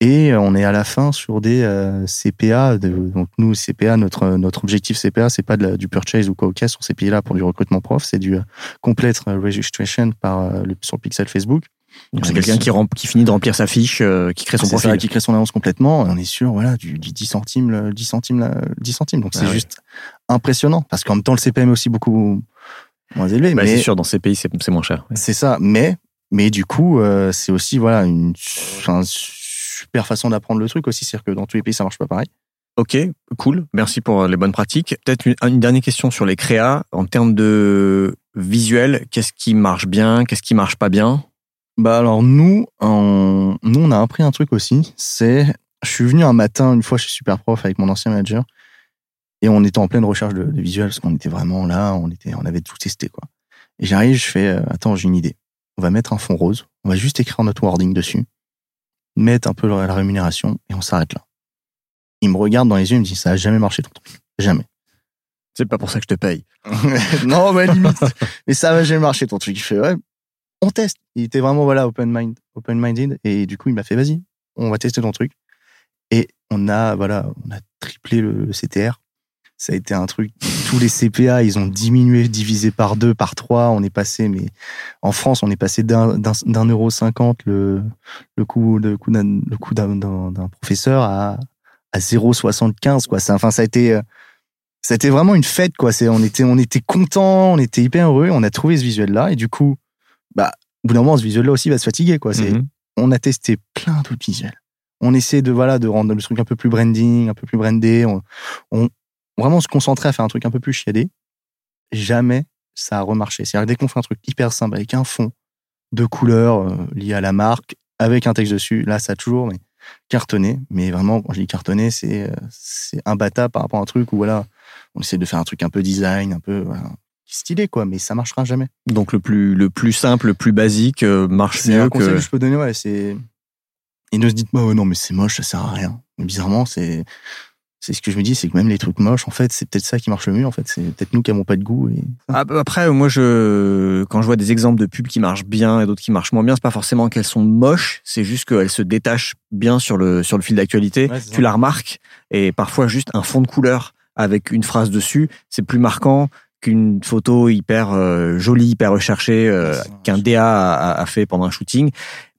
Et on est à la fin sur des euh, CPA. donc nous, CPA, notre notre objectif CPA, c'est pas de du purchase ou quoi ok sur ces pays-là pour du recrutement prof, c'est du euh, complete registration par sur le pixel Facebook. Donc c'est quelqu'un qui, qui finit de remplir sa fiche, euh, qui crée son profil. qui crée son annonce complètement. On est sûr, voilà, du, 10 centimes, 10 centimes, 10 centimes. Donc c'est ah juste impressionnant. Parce qu'en même temps, le CPM est aussi beaucoup moins élevé. Bah, mais c'est sûr, dans ces pays, c'est moins cher. C'est ça. Mais, mais du coup, euh, c'est aussi, voilà, une, super façon d'apprendre le truc aussi. C'est-à-dire que dans tous les pays, ça marche pas pareil. Ok, cool. Merci pour les bonnes pratiques. Peut-être une, une, dernière question sur les créas en termes de visuel, qu'est-ce qui marche bien, qu'est-ce qui marche pas bien? Bah alors nous, on, nous on a appris un truc aussi. C'est, je suis venu un matin une fois chez Superprof avec mon ancien manager et on était en pleine recherche de, de visuel parce qu'on était vraiment là, on était, on avait tout testé quoi. Et j'arrive, je fais, euh, attends, j'ai une idée. On va mettre un fond rose, on va juste écrire notre wording dessus, mettre un peu la rémunération et on s'arrête là. Il me regarde dans les yeux, il me dit, ça a jamais marché ton truc. Jamais. C'est pas pour ça que je te paye. non, mais limite. mais ça va jamais marché ton truc. Il fait, ouais, on teste. Il était vraiment, voilà, open mind, open minded. Et du coup, il m'a fait, vas-y, on va tester ton truc. Et on a, voilà, on a triplé le CTR ça a été un truc. Tous les CPA, ils ont diminué, divisé par deux, par trois. On est passé, mais en France, on est passé d'un euro cinquante le le coût le coût d'un le coût d'un professeur à à 0,75 quoi. Enfin, ça a été ça a été vraiment une fête quoi. C'est on était on était content, on était hyper heureux. On a trouvé ce visuel là et du coup, bah au bout d'un moment, ce visuel là aussi va se fatiguer quoi. C'est mm-hmm. on a testé plein d'autres visuels on essaie de voilà de rendre le truc un peu plus branding, un peu plus brandé. On, on, vraiment se concentrer à faire un truc un peu plus chiadé, jamais ça a remarché. C'est-à-dire dès qu'on fait un truc hyper simple avec un fond de couleurs euh, liées à la marque, avec un texte dessus, là ça a toujours mais, cartonné. Mais vraiment, quand je dis cartonné, c'est euh, c'est imbattable par rapport à un truc où voilà, on essaie de faire un truc un peu design, un peu stylé quoi, mais ça marchera jamais. Donc le plus le plus simple, le plus basique euh, marche mieux un conseil que... je peux donner ouais, c'est et ne se dites pas oh non mais c'est moche, ça sert à rien. bizarrement, c'est c'est ce que je me dis, c'est que même les trucs moches, en fait, c'est peut-être ça qui marche le mieux. En fait, c'est peut-être nous qui avons pas de goût. Et... Ah, bah, après, moi, je quand je vois des exemples de pubs qui marchent bien et d'autres qui marchent moins bien, c'est pas forcément qu'elles sont moches, c'est juste qu'elles se détachent bien sur le sur le fil d'actualité. tu la remarques et parfois juste un fond de couleur avec une phrase dessus, c'est plus marquant qu'une photo hyper euh, jolie, hyper recherchée euh, qu'un DA a, fait pendant un shooting,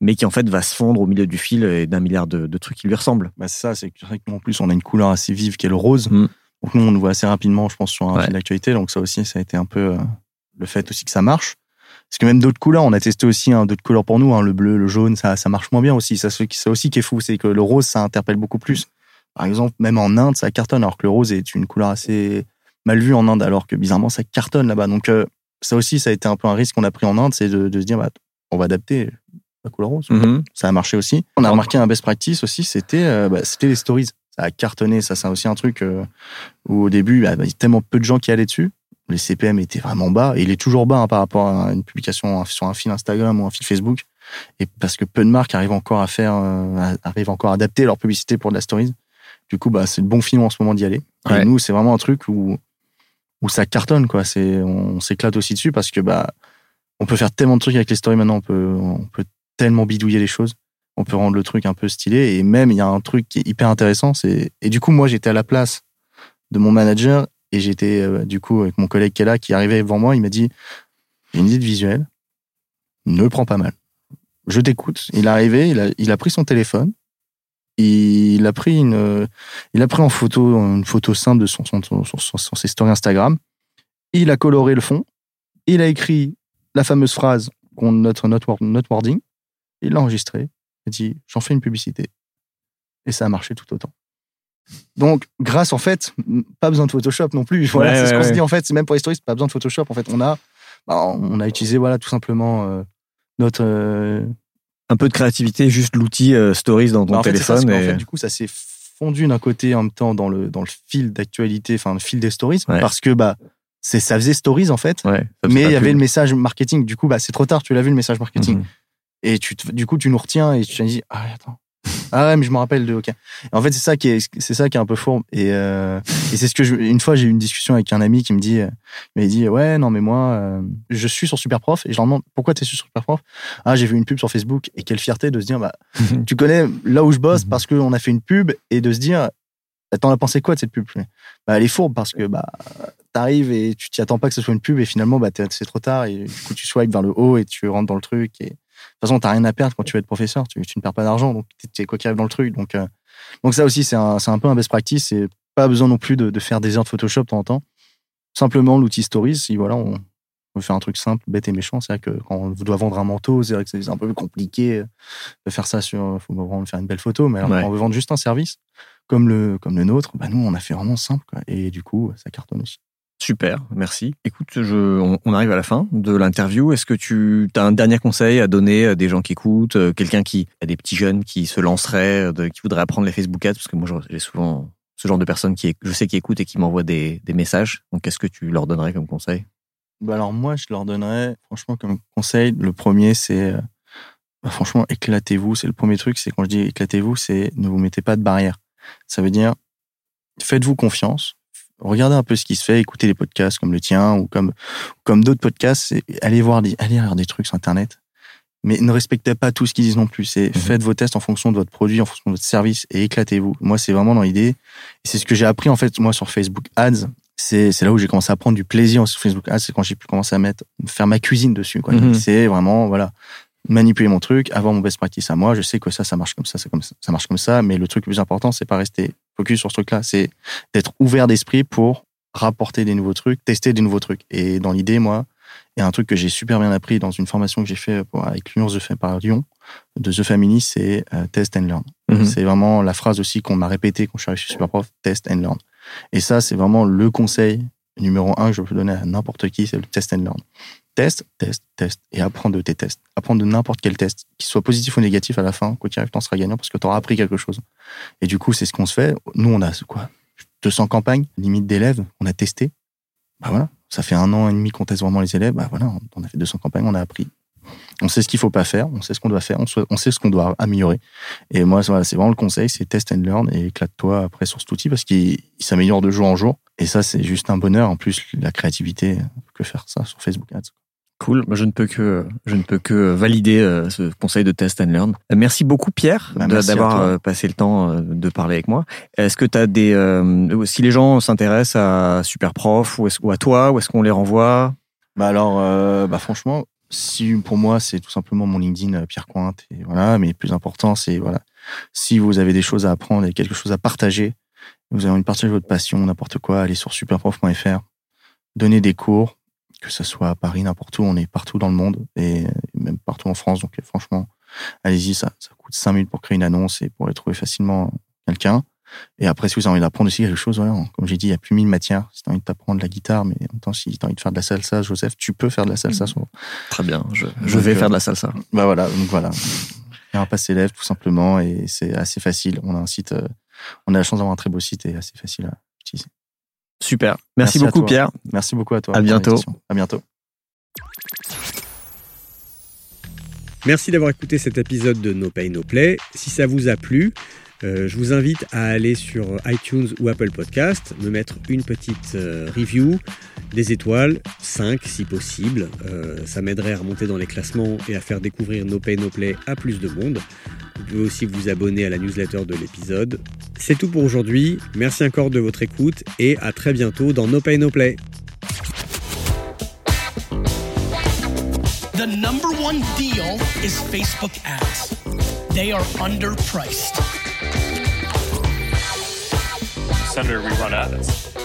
mais qui en fait va se fondre au milieu du fil et d'un milliard de, trucs qui lui ressemblent. Bah c'est ça, c'est qu'en plus on a une couleur assez vive qui est le rose. Mm. Donc nous on le voit assez rapidement, je pense, sur un fil d'actualité. Donc ça aussi, ça a été un peu euh, le fait aussi que ça marche. Parce que même d'autres couleurs, on a testé aussi hein, d'autres couleurs pour nous, hein, le bleu, le jaune, ça, ça marche moins bien aussi. Ça, c'est aussi qui est fou, c'est que le rose, ça interpelle beaucoup plus. Par exemple, même en Inde, ça cartonne, alors que le rose est une couleur assez mal vu en Inde, alors que bizarrement ça cartonne là-bas. Donc euh, ça aussi, ça a été un peu un risque qu'on a pris en Inde, c'est de, se dire, bah, on va adapter la couleur rose. Mhm. Ça a marché aussi. On a remarqué un best practice aussi, c'était euh, bah, c'était les stories. Ça a cartonné, ça c'est aussi un truc euh, où au début, bah, il y a tellement peu de gens qui allaient dessus. Les CPM étaient vraiment bas, et il est toujours bas hein, par rapport à une publication sur un fil Instagram ou un fil Facebook. Et parce que peu de marques arrivent encore à faire, arrivent encore à adapter leur publicité pour de la stories. Du coup, bah, c'est le bon film en ce moment d'y aller. Et nous, c'est vraiment un truc où où ça cartonne quoi. C'est on, s'éclate aussi dessus parce que bah on peut faire tellement de trucs avec les stories maintenant. On peut on peut tellement bidouiller les choses. On peut rendre le truc un peu stylé et même il y a un truc qui est hyper intéressant. C'est et du coup moi j'étais à la place de mon manager et j'étais euh, du coup avec mon collègue qui est là qui arrivait devant moi. Il m'a dit une idée de visuel. Ne prends pas mal. Je t'écoute. Il est arrivé, il a, il a pris son téléphone, il a pris une, il a pris en photo une photo simple de son, son, son, ses stories Instagram. Il a coloré le fond. Il a écrit la fameuse phrase qu'on notre notre notre wording. Il l'a enregistré. Il a dit j'en fais une publicité. Et ça a marché tout autant. Donc, grâce en fait, pas besoin de Photoshop non plus. Voilà, c'est ce qu'on se dit en fait. C'est même pour les stories, pas besoin de Photoshop. En fait, on a, bah, on a utilisé voilà tout simplement euh, notre euh, un peu de créativité, juste l'outil euh, Stories dans ton bah, téléphone. et... du coup, ça s'est fondu d'un côté en même temps dans le dans le fil d'actualité, enfin le fil des stories, parce que bah c'est ça faisait stories en fait, mais il y avait le message marketing. Du coup, bah c'est trop tard, tu l'as vu le message marketing. Mhm. Et tu du coup tu nous retiens et tu te dis ah attends ah ouais, mais je me rappelle de OK. En fait, c'est ça qui est c'est ça qui est un peu fourbe et euh, et c'est ce que je, une fois j'ai eu une discussion avec un ami qui me dit il m'a dit ouais non mais moi euh, je suis sur Superprof. Et je leur demande pourquoi tu es sur Superprof? Ah, j'ai vu une pub sur Facebook et quelle fierté de se dire bah tu connais là où je bosse parce qu'on a fait une pub et de se dire T'en as pensé quoi de cette pub? Bah, Elle est fourbe parce que bah t'arrives et tu t'y attends pas que ce soit une pub et finalement bah c'est trop tard et du coup tu swipes vers le haut et tu rentres dans le truc et toute façon, t'as rien à perdre quand tu veux être professeur. Tu, ne perds pas d'argent, donc tu es quoi qui arrive dans le truc. Donc, euh, donc ça aussi, c'est un, un, peu un best practice. Et pas besoin non plus de, de, faire des heures de Photoshop de temps en temps. Simplement, l'outil Stories, si voilà, on, veut faire un truc simple, bête et méchant, c'est vrai que quand on doit vendre un manteau, c'est vrai que c'est un peu plus compliqué de faire ça sur. faut vraiment faire une belle photo, mais alors, quand on veut vendre juste un service comme le, comme le nôtre, bah nous, on a fait vraiment simple. Quoi, et du coup, ça cartonne aussi. Super, merci. Écoute, je, on, arrive à la fin de l'interview. Est-ce que tu as un dernier conseil à donner à des gens qui écoutent, euh, quelqu'un qui a des petits jeunes qui se lanceraient, qui voudraient apprendre les Facebook Ads? Parce que moi, j'ai souvent ce genre de personnes qui, je sais, qui écoutent et qui m'envoient des, des messages. Donc, qu'est-ce que tu leur donnerais comme conseil? Bah Alors, moi, je leur donnerais, franchement, comme conseil, le premier, c'est, euh, bah, franchement, éclatez-vous. C'est le premier truc, c'est quand je dis éclatez-vous, c'est ne vous mettez pas de barrière. Ça veut dire, faites-vous confiance, regardez un peu ce qui se fait, écoutez les podcasts comme le tien ou comme, comme d'autres podcasts, allez voir, allez voir des trucs sur Internet. Mais ne respectez pas tout ce qu'ils disent non plus. C'est mhm. faites vos tests en fonction de votre produit, en fonction de votre service et éclatez-vous. Moi, c'est vraiment dans l'idée. C'est ce que j'ai appris en fait moi sur Facebook Ads. C'est là où j'ai commencé à prendre du plaisir sur Facebook Ads. C'est quand j'ai pu commencer à mettre faire ma cuisine dessus. Mhm. C'est vraiment voilà manipuler mon truc, avoir mon best practice à moi. Je sais que ça, ça marche comme ça, ça, comme ça, ça marche comme ça. Mais le truc le plus important, c'est pas rester focus sur ce truc-là. C'est d'être ouvert d'esprit pour rapporter des nouveaux trucs, tester des nouveaux trucs. Et dans l'idée, moi, il y a un truc que j'ai super bien appris dans une formation que j'ai fait avec l'Union The par Lyon de The Family, c'est euh, test and learn. Mhm. C'est vraiment la phrase aussi qu'on m'a répétée quand je suis arrivé chez Superprof, test and learn. Et ça, c'est vraiment le conseil numéro un je peux donner à n'importe qui, c'est le test and learn. Test, test, test, et apprendre de tes tests. Apprendre de n'importe quel test, qu'il soit positif ou négatif à la fin, quoi qu'il arrive, t'en seras gagnant parce que tu auras appris quelque chose. Et du coup, c'est ce qu'on se fait. Nous, on a quoi 200 campagnes, limite d'élèves, on a testé. Bah voilà, ça fait un an et demi qu'on teste vraiment les élèves. Bah voilà, on a fait 200 campagnes, on a appris. On sait ce qu'il faut pas faire, on sait ce qu'on doit faire, on sait ce qu'on doit améliorer. Et moi, voilà, c'est vraiment le conseil, c'est test and learn et éclate-toi après sur cet outil parce qu'il s'améliore de jour en jour. Et ça, c'est juste un bonheur. En plus, la créativité, que faire ça sur Facebook Ads. Cool. Je ne peux que, je ne peux que valider euh, ce conseil de test and learn. Euh, merci beaucoup, Pierre, bah, d'avoir euh, passé le temps de parler avec moi. Est-ce que tu as des, si les gens s'intéressent à Superprof ou, ou à toi, où est-ce qu'on les renvoie? Bah alors, bah franchement, si pour moi c'est tout simplement mon LinkedIn Pierre Cointe et voilà, mais plus important c'est voilà, si vous avez des choses à apprendre et quelque chose à partager, vous avez envie de partager votre passion, n'importe quoi, allez sur superprof.fr, donnez des cours, que ce soit à Paris, n'importe où, on est partout dans le monde et même partout en France. Donc franchement, allez-y, ça, ça coûte 5 minutes pour créer une annonce et pour aller trouver facilement quelqu'un. Et après, si vous avez envie d'apprendre aussi quelque chose, voilà, comme j'ai dit, il y a plus mille matières. Si tu as envie de t'apprendre la guitare, mais en même temps, si tu as envie de faire de la salsa, Joseph, tu peux faire de la salsa. Mmh. Très bien, je, je vais faire de la salsa. Bah voilà, donc voilà. Il y a un pass élève, tout simplement, et c'est assez facile. On a un site, euh, on a la chance d'avoir un très beau site et assez facile à utiliser. Super. Merci, beaucoup, Pierre. Merci beaucoup à toi. À bientôt. À bientôt. Merci d'avoir écouté cet épisode de No Pay No Play. Si ça vous a plu, euh, je vous invite à aller sur iTunes ou Apple Podcast, me mettre une petite euh, review, des étoiles, 5 si possible. Euh, ça m'aiderait à remonter dans les classements et à faire découvrir No Pay No Play à plus de monde. Vous pouvez aussi vous abonner à la newsletter de l'épisode. C'est tout pour aujourd'hui. Merci encore de votre écoute et à très bientôt dans No Pay No Play. The number one deal is Facebook ads. They are underpriced. Senator, we run ads.